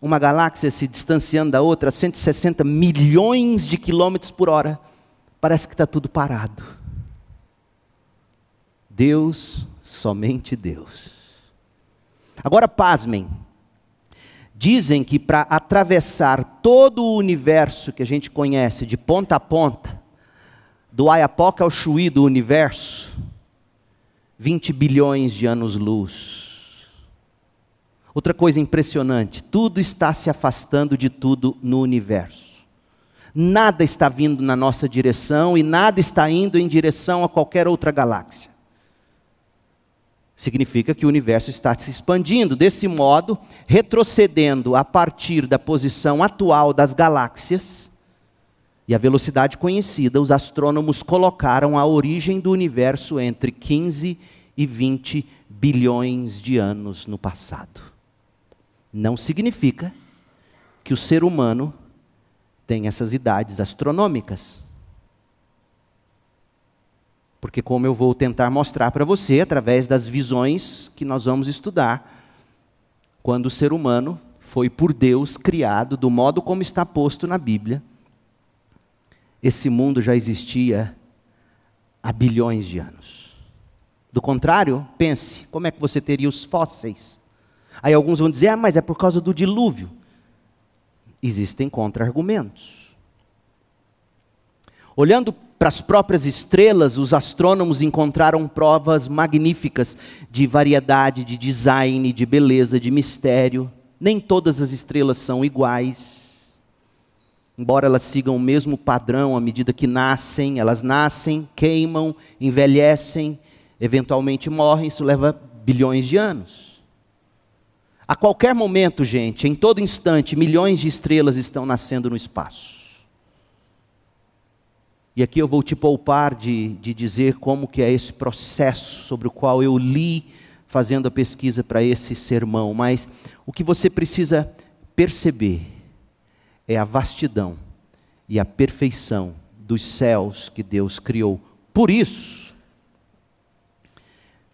Uma galáxia se distanciando da outra a 160 milhões de quilômetros por hora. Parece que está tudo parado. Deus, somente Deus. Agora, pasmem. Dizem que para atravessar todo o universo que a gente conhece, de ponta a ponta, do Ayapoca ao Chuí do universo, 20 bilhões de anos-luz. Outra coisa impressionante: tudo está se afastando de tudo no universo. Nada está vindo na nossa direção e nada está indo em direção a qualquer outra galáxia. Significa que o universo está se expandindo. Desse modo, retrocedendo a partir da posição atual das galáxias e a velocidade conhecida, os astrônomos colocaram a origem do universo entre 15 e 20 bilhões de anos no passado. Não significa que o ser humano tem essas idades astronômicas. Porque, como eu vou tentar mostrar para você, através das visões que nós vamos estudar, quando o ser humano foi por Deus criado do modo como está posto na Bíblia, esse mundo já existia há bilhões de anos. Do contrário, pense, como é que você teria os fósseis? Aí alguns vão dizer, ah, mas é por causa do dilúvio. Existem contra-argumentos. Olhando para as próprias estrelas, os astrônomos encontraram provas magníficas de variedade, de design, de beleza, de mistério. Nem todas as estrelas são iguais. Embora elas sigam o mesmo padrão à medida que nascem, elas nascem, queimam, envelhecem, eventualmente morrem, isso leva bilhões de anos. A qualquer momento, gente, em todo instante, milhões de estrelas estão nascendo no espaço. E aqui eu vou te poupar de, de dizer como que é esse processo sobre o qual eu li fazendo a pesquisa para esse sermão, mas o que você precisa perceber é a vastidão e a perfeição dos céus que Deus criou. Por isso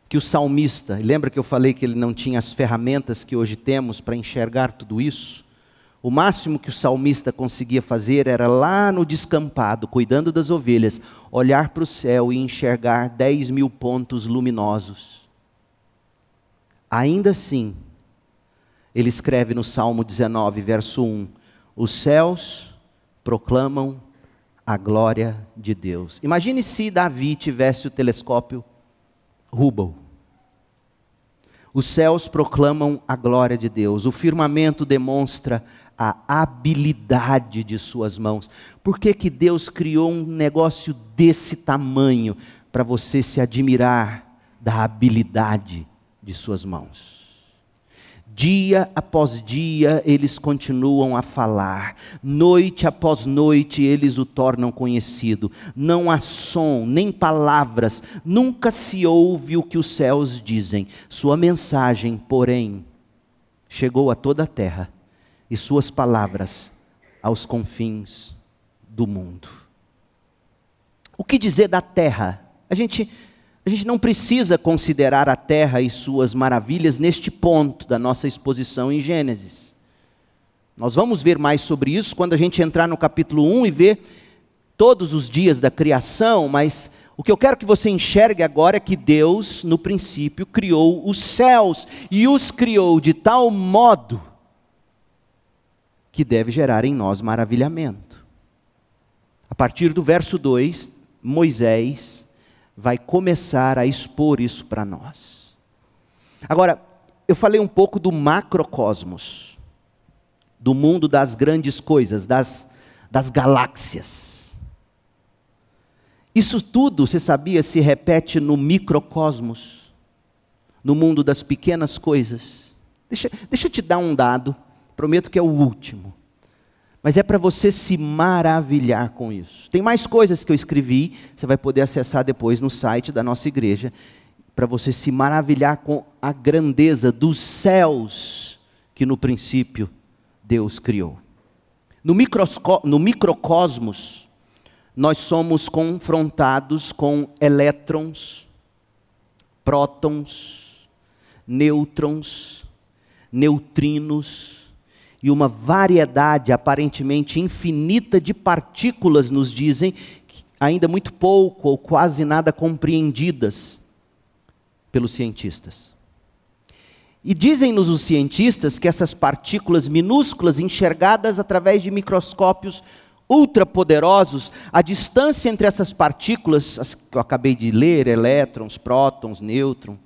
que o salmista, lembra que eu falei que ele não tinha as ferramentas que hoje temos para enxergar tudo isso? O máximo que o salmista conseguia fazer era lá no descampado, cuidando das ovelhas, olhar para o céu e enxergar dez mil pontos luminosos. Ainda assim, ele escreve no Salmo 19, verso 1: Os céus proclamam a glória de Deus. Imagine se Davi tivesse o telescópio Hubble. Os céus proclamam a glória de Deus, o firmamento demonstra a habilidade de suas mãos. Por que, que Deus criou um negócio desse tamanho para você se admirar da habilidade de suas mãos? Dia após dia eles continuam a falar, noite após noite eles o tornam conhecido. Não há som, nem palavras, nunca se ouve o que os céus dizem. Sua mensagem, porém, chegou a toda a terra e suas palavras aos confins do mundo. O que dizer da terra? A gente, a gente não precisa considerar a terra e suas maravilhas neste ponto da nossa exposição em Gênesis. Nós vamos ver mais sobre isso quando a gente entrar no capítulo 1 e ver todos os dias da criação, mas o que eu quero que você enxergue agora é que Deus, no princípio, criou os céus e os criou de tal modo que deve gerar em nós maravilhamento. A partir do verso 2, Moisés vai começar a expor isso para nós. Agora, eu falei um pouco do macrocosmos, do mundo das grandes coisas, das, das galáxias. Isso tudo, você sabia, se repete no microcosmos, no mundo das pequenas coisas. Deixa, deixa eu te dar um dado Prometo que é o último. Mas é para você se maravilhar com isso. Tem mais coisas que eu escrevi, você vai poder acessar depois no site da nossa igreja, para você se maravilhar com a grandeza dos céus que no princípio Deus criou. No, no microcosmos, nós somos confrontados com elétrons, prótons, nêutrons, neutrinos, e uma variedade aparentemente infinita de partículas nos dizem, ainda muito pouco ou quase nada compreendidas pelos cientistas. E dizem-nos os cientistas que essas partículas minúsculas, enxergadas através de microscópios ultrapoderosos, a distância entre essas partículas, as que eu acabei de ler, elétrons, prótons, nêutrons,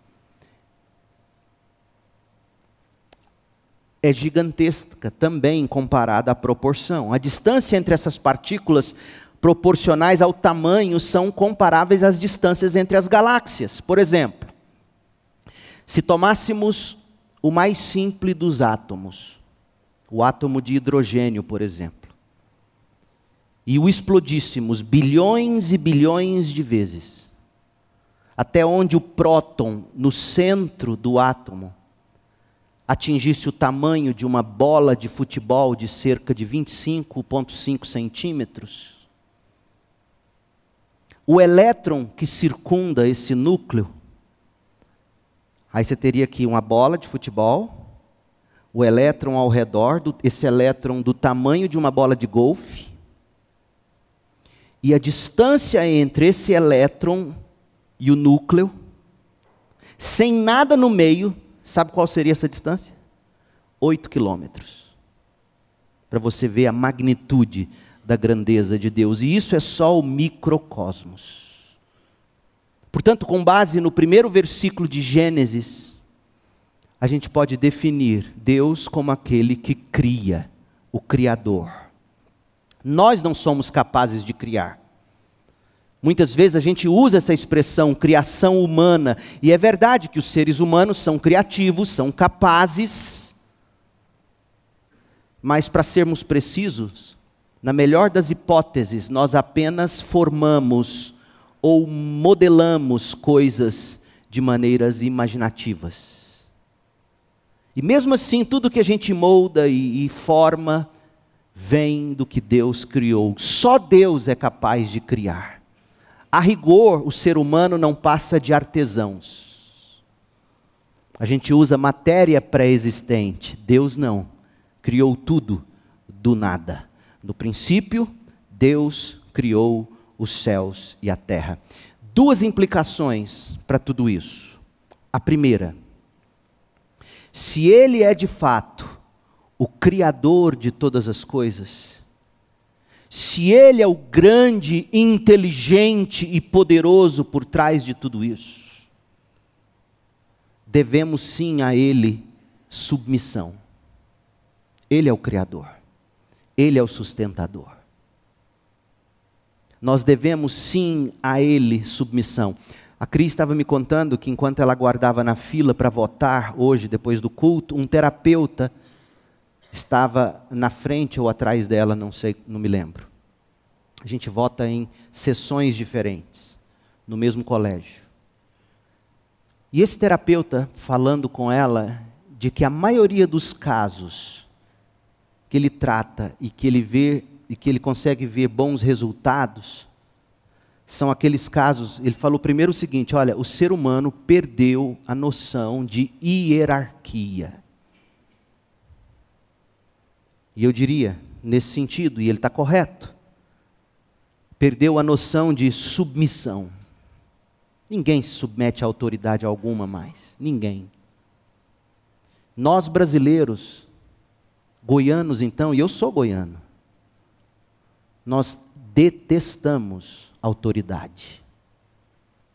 é gigantesca também comparada à proporção. A distância entre essas partículas proporcionais ao tamanho são comparáveis às distâncias entre as galáxias. Por exemplo, Se tomássemos o mais simples dos átomos, o átomo de hidrogênio, por exemplo, e o explodíssemos bilhões e bilhões de vezes, até onde o próton, no centro do átomo, atingisse o tamanho de uma bola de futebol de cerca de 25,5 centímetros, o elétron que circunda esse núcleo, aí você teria aqui uma bola de futebol, o elétron ao redor, do, esse elétron do tamanho de uma bola de golfe, e a distância entre esse elétron e o núcleo, sem nada no meio, sabe qual seria essa distância? 8 quilômetros. Para você ver a magnitude da grandeza de Deus. E isso é só o microcosmos. Portanto, com base no primeiro versículo de Gênesis, a gente pode definir Deus como aquele que cria, o Criador. Nós não somos capazes de criar. Muitas vezes a gente usa essa expressão criação humana, e é verdade que os seres humanos são criativos, são capazes, mas para sermos precisos, na melhor das hipóteses, nós apenas formamos ou modelamos coisas de maneiras imaginativas. E mesmo assim, tudo que a gente molda e, e forma vem do que Deus criou. Só Deus é capaz de criar. A rigor, o ser humano não passa de artesãos. A gente usa matéria pré-existente. Deus não. Criou tudo do nada. No princípio, Deus criou os céus e a terra. Duas implicações para tudo isso. A primeira, se Ele é de fato o Criador de todas as coisas, se Ele é o grande, inteligente e poderoso por trás de tudo isso, devemos sim a Ele submissão. Ele é o Criador, Ele é o sustentador. Nós devemos sim a Ele submissão. A Cris estava me contando que enquanto ela aguardava na fila para votar hoje, depois do culto, um terapeuta estava na frente ou atrás dela, não sei, não me lembro. A gente vota em sessões diferentes, no mesmo colégio. E esse terapeuta falando com ela de que a maioria dos casos que ele trata e que ele vê e que ele consegue ver bons resultados são aqueles casos, ele falou primeiro o seguinte, olha, o ser humano perdeu a noção de hierarquia. E eu diria, nesse sentido, e ele está correto, perdeu a noção de submissão. Ninguém se submete a autoridade alguma mais. Ninguém. Nós brasileiros, goianos então, e eu sou goiano, nós detestamos autoridade.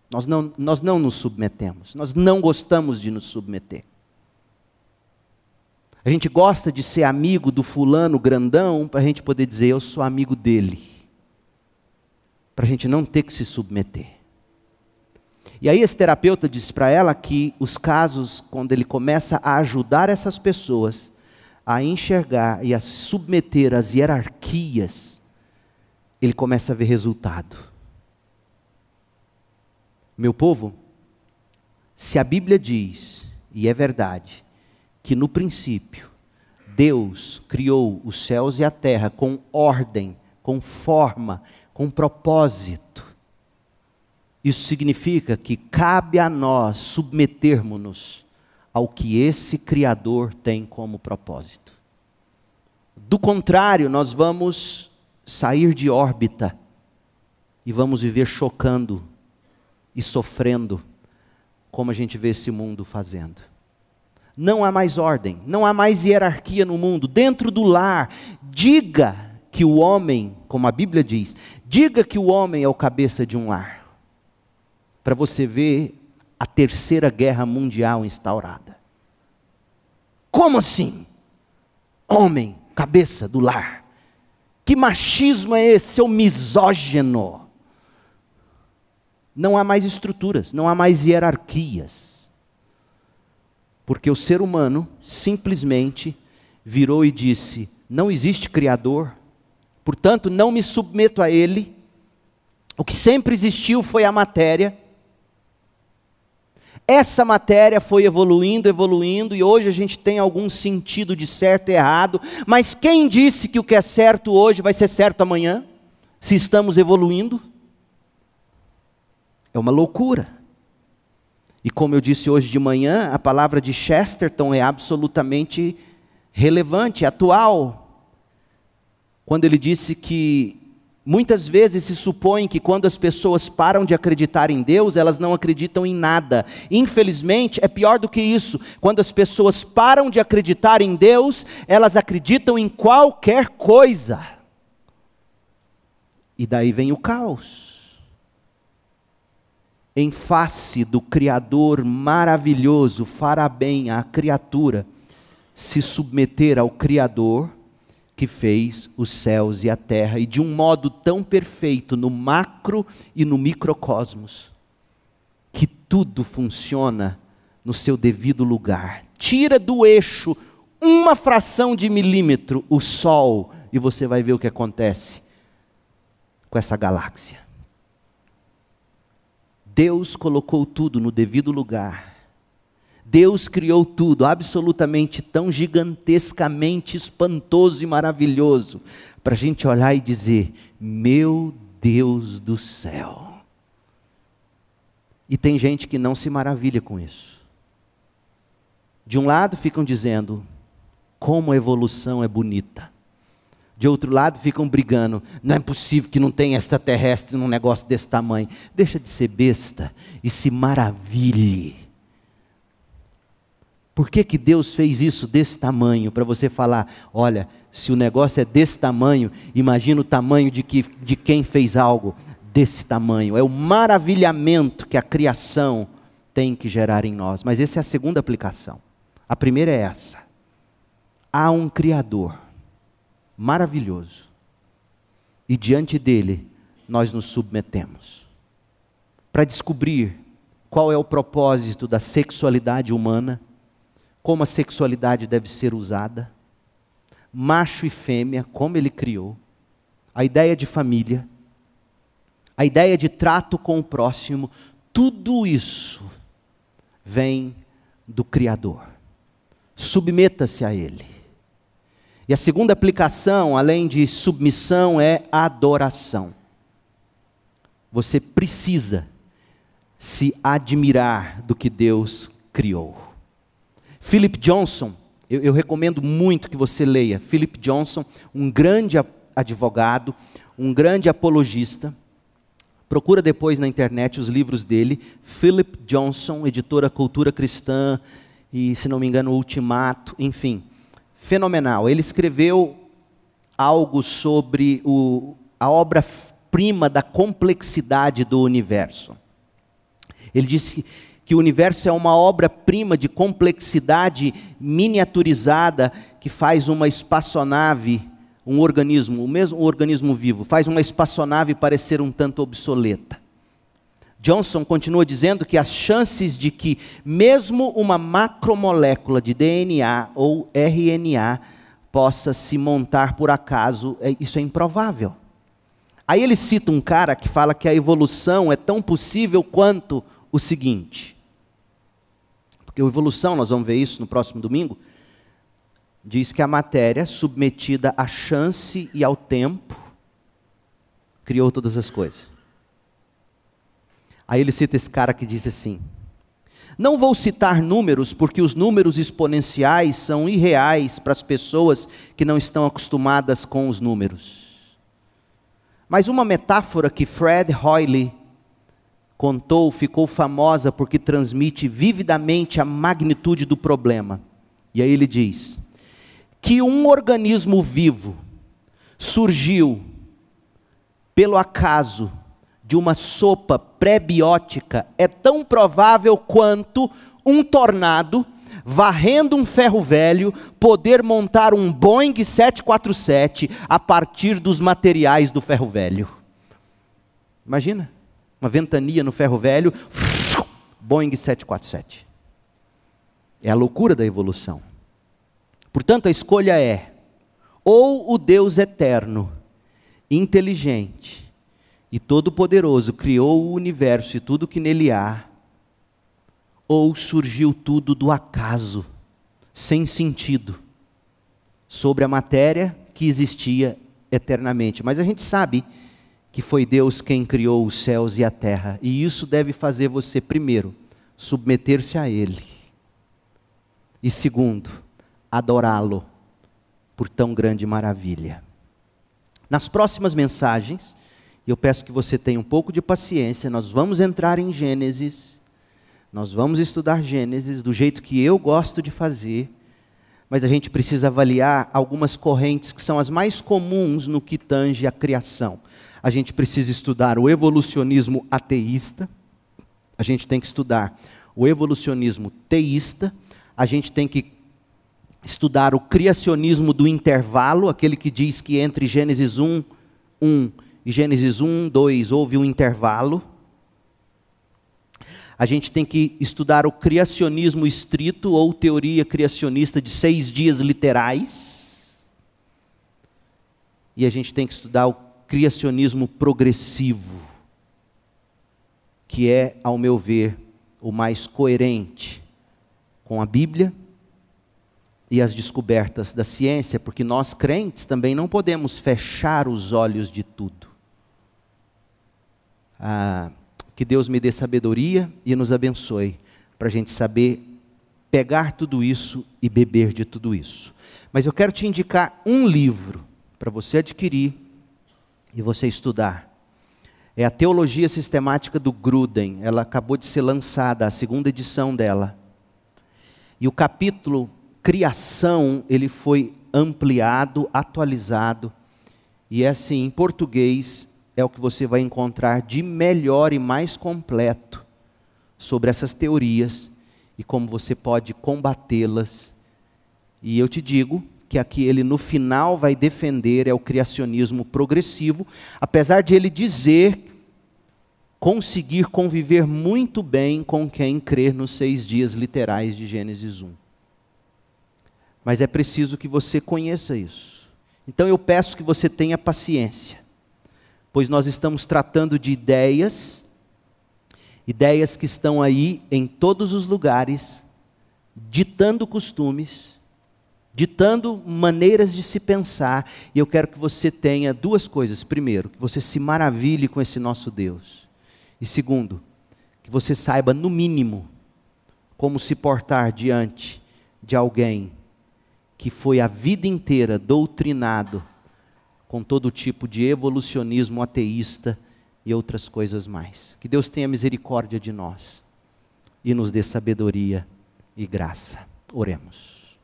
Nós não, nós não nos submetemos, nós não gostamos de nos submeter. A gente gosta de ser amigo do fulano grandão para a gente poder dizer, eu sou amigo dele. Para a gente não ter que se submeter. E aí esse terapeuta disse para ela que os casos, quando ele começa a ajudar essas pessoas a enxergar e a submeter às hierarquias, ele começa a ver resultado. Meu povo, se a Bíblia diz, e é verdade, que no princípio Deus criou os céus e a terra com ordem, com forma, com propósito. Isso significa que cabe a nós submetermos-nos ao que esse Criador tem como propósito. Do contrário, nós vamos sair de órbita e vamos viver chocando e sofrendo, como a gente vê esse mundo fazendo não há mais ordem, não há mais hierarquia no mundo. Dentro do lar, diga que o homem, como a Bíblia diz, diga que o homem é o cabeça de um lar. Para você ver a terceira guerra mundial instaurada. Como assim? Homem, cabeça do lar. Que machismo é esse, seu misógino? Não há mais estruturas, não há mais hierarquias. Porque o ser humano simplesmente virou e disse: Não existe Criador, portanto não me submeto a Ele. O que sempre existiu foi a matéria. Essa matéria foi evoluindo, evoluindo, e hoje a gente tem algum sentido de certo e errado, mas quem disse que o que é certo hoje vai ser certo amanhã? Se estamos evoluindo? É uma loucura. E como eu disse hoje de manhã, a palavra de Chesterton é absolutamente relevante, atual. Quando ele disse que muitas vezes se supõe que quando as pessoas param de acreditar em Deus, elas não acreditam em nada. Infelizmente, é pior do que isso. Quando as pessoas param de acreditar em Deus, elas acreditam em qualquer coisa. E daí vem o caos em face do Criador maravilhoso, fará bem à criatura se submeter ao Criador que fez os céus e a terra, e de um modo tão perfeito no macro e no microcosmos, que tudo funciona no seu devido lugar. Tira do eixo uma fração de milímetro o Sol, e você vai ver o que acontece com essa galáxia. Deus colocou tudo no devido lugar. Deus criou tudo absolutamente tão gigantescamente espantoso e maravilhoso, para a gente olhar e dizer: Meu Deus do céu. E tem gente que não se maravilha com isso. De um lado ficam dizendo: Como a evolução é bonita. De outro lado, ficam brigando. Não é possível que não tenha extraterrestre num negócio desse tamanho. Deixa de ser besta e se maravilhe. Por que, que Deus fez isso desse tamanho? Para você falar, olha, se o negócio é desse tamanho, imagina o tamanho de, que, de quem fez algo desse tamanho. É o maravilhamento que a criação tem que gerar em nós. Mas essa é a segunda aplicação. A primeira é essa. Há um Criador maravilhoso. E diante dele, nós nos submetemos. Para descobrir qual é o propósito da sexualidade humana, como a sexualidade deve ser usada, macho e fêmea, como ele criou, a ideia de família, a ideia de trato com o próximo, tudo isso vem do Criador. Submeta-se a Ele. E a segunda aplicação, além de submissão, é adoração. Você precisa se admirar do que Deus criou. Philip Johnson, eu, eu, recomendo muito que você leia. Philip Johnson, um grande advogado, um grande apologista. Procura depois na internet os livros dele. Philip Johnson, editora Cultura Cristã e, se não me engano, Ultimato, enfim fenomenal. Ele escreveu algo sobre o, a obra-prima da complexidade do universo. Ele disse que o universo é uma obra-prima de complexidade miniaturizada que faz uma espaçonave, um organismo, o mesmo organismo vivo, faz uma espaçonave parecer um tanto obsoleta. Johnson continua dizendo que as chances de que, mesmo uma macromolécula de DNA ou RNA possa se montar por acaso, é, isso é improvável. Aí ele cita um cara que fala que a evolução é tão possível quanto o seguinte. Porque a evolução, nós vamos ver isso no próximo domingo, diz que a matéria, submetida à chance e ao tempo, criou todas as coisas. Aí ele cita esse cara que diz assim: Não vou citar números, porque os números exponenciais são irreais para as pessoas que não estão acostumadas com os números. Mas uma metáfora que Fred Hoyle contou ficou famosa porque transmite vividamente a magnitude do problema. E aí ele diz: que um organismo vivo surgiu pelo acaso de uma sopa pré-biótica é tão provável quanto um tornado varrendo um ferro velho poder montar um Boeing 747 a partir dos materiais do ferro velho. Imagina, uma ventania no ferro velho, Boeing 747. É a loucura da evolução. Portanto, a escolha é: ou o Deus eterno, inteligente e todo-poderoso criou o universo e tudo que nele há, ou surgiu tudo do acaso, sem sentido, sobre a matéria que existia eternamente. Mas a gente sabe que foi Deus quem criou os céus e a terra, e isso deve fazer você, primeiro, submeter-se a Ele, e segundo, adorá-lo por tão grande maravilha. Nas próximas mensagens, eu peço que você tenha um pouco de paciência, nós vamos entrar em Gênesis, nós vamos estudar Gênesis do jeito que eu gosto de fazer, mas a gente precisa avaliar algumas correntes que são as mais comuns no que tange a criação. A gente precisa estudar o evolucionismo ateísta, a gente tem que estudar o evolucionismo teísta, a gente tem que estudar o criacionismo do intervalo, aquele que diz que entre Gênesis 1, 1 e Gênesis 1, 2 houve um intervalo. A gente tem que estudar o criacionismo estrito ou teoria criacionista de seis dias literais. E a gente tem que estudar o criacionismo progressivo, que é, ao meu ver, o mais coerente com a Bíblia e as descobertas da ciência, porque nós crentes também não podemos fechar os olhos de tudo. Ah, que Deus me dê sabedoria e nos abençoe, para a gente saber pegar tudo isso e beber de tudo isso. Mas eu quero te indicar um livro para você adquirir e você estudar. É a Teologia Sistemática do Gruden. Ela acabou de ser lançada, a segunda edição dela. E o capítulo criação, ele foi ampliado, atualizado, e é assim, em português, é o que você vai encontrar de melhor e mais completo sobre essas teorias e como você pode combatê-las. E eu te digo que aqui ele no final vai defender é o criacionismo progressivo, apesar de ele dizer conseguir conviver muito bem com quem crer nos seis dias literais de Gênesis 1 mas é preciso que você conheça isso. Então eu peço que você tenha paciência, pois nós estamos tratando de ideias, ideias que estão aí em todos os lugares, ditando costumes, ditando maneiras de se pensar, e eu quero que você tenha duas coisas. Primeiro, que você se maravilhe com esse nosso Deus. E segundo, que você saiba, no mínimo, como se portar diante de alguém que foi a vida inteira doutrinado com todo tipo de evolucionismo ateísta e outras coisas mais. Que Deus tenha misericórdia de nós e nos dê sabedoria e graça. Oremos.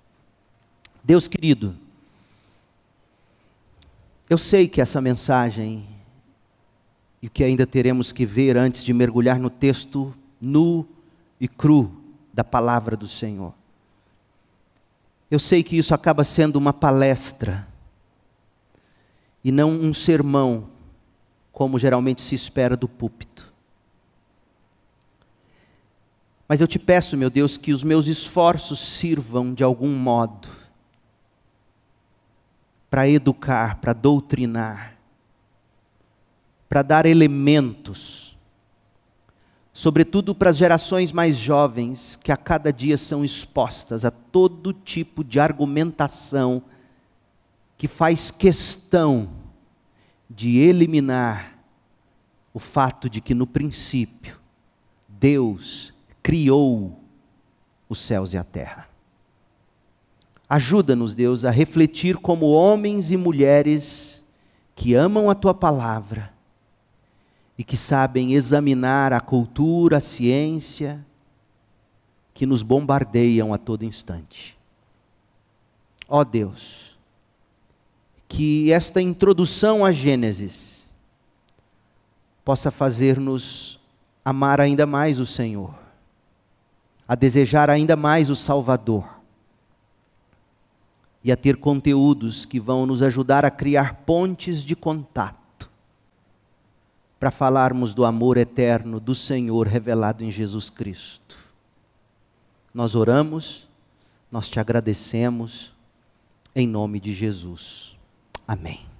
Deus querido, eu sei que essa mensagem e o que ainda teremos que ver antes de mergulhar no texto nu e cru da palavra do Senhor eu sei que isso acaba sendo uma palestra e não um sermão, como geralmente se espera do púlpito. Mas eu te peço, meu Deus, que os meus esforços sirvam de algum modo para educar, para doutrinar, para dar elementos sobretudo para as gerações mais jovens, que a cada dia são expostas a todo tipo de argumentação que faz questão de eliminar o fato de que no princípio Deus criou os céus e a terra. Ajuda-nos, Deus, a refletir como homens e mulheres que amam a tua palavra e que sabem examinar a cultura, a ciência, que nos bombardeiam a todo instante. Ó oh Deus, que esta introdução a Gênesis possa fazer-nos amar ainda mais o Senhor, a desejar ainda mais o Salvador e a ter conteúdos que vão nos ajudar a criar pontes de contato para falarmos do amor eterno do Senhor revelado em Jesus Cristo. nós oramos, nós te agradecemos, em nome de Jesus. Amém.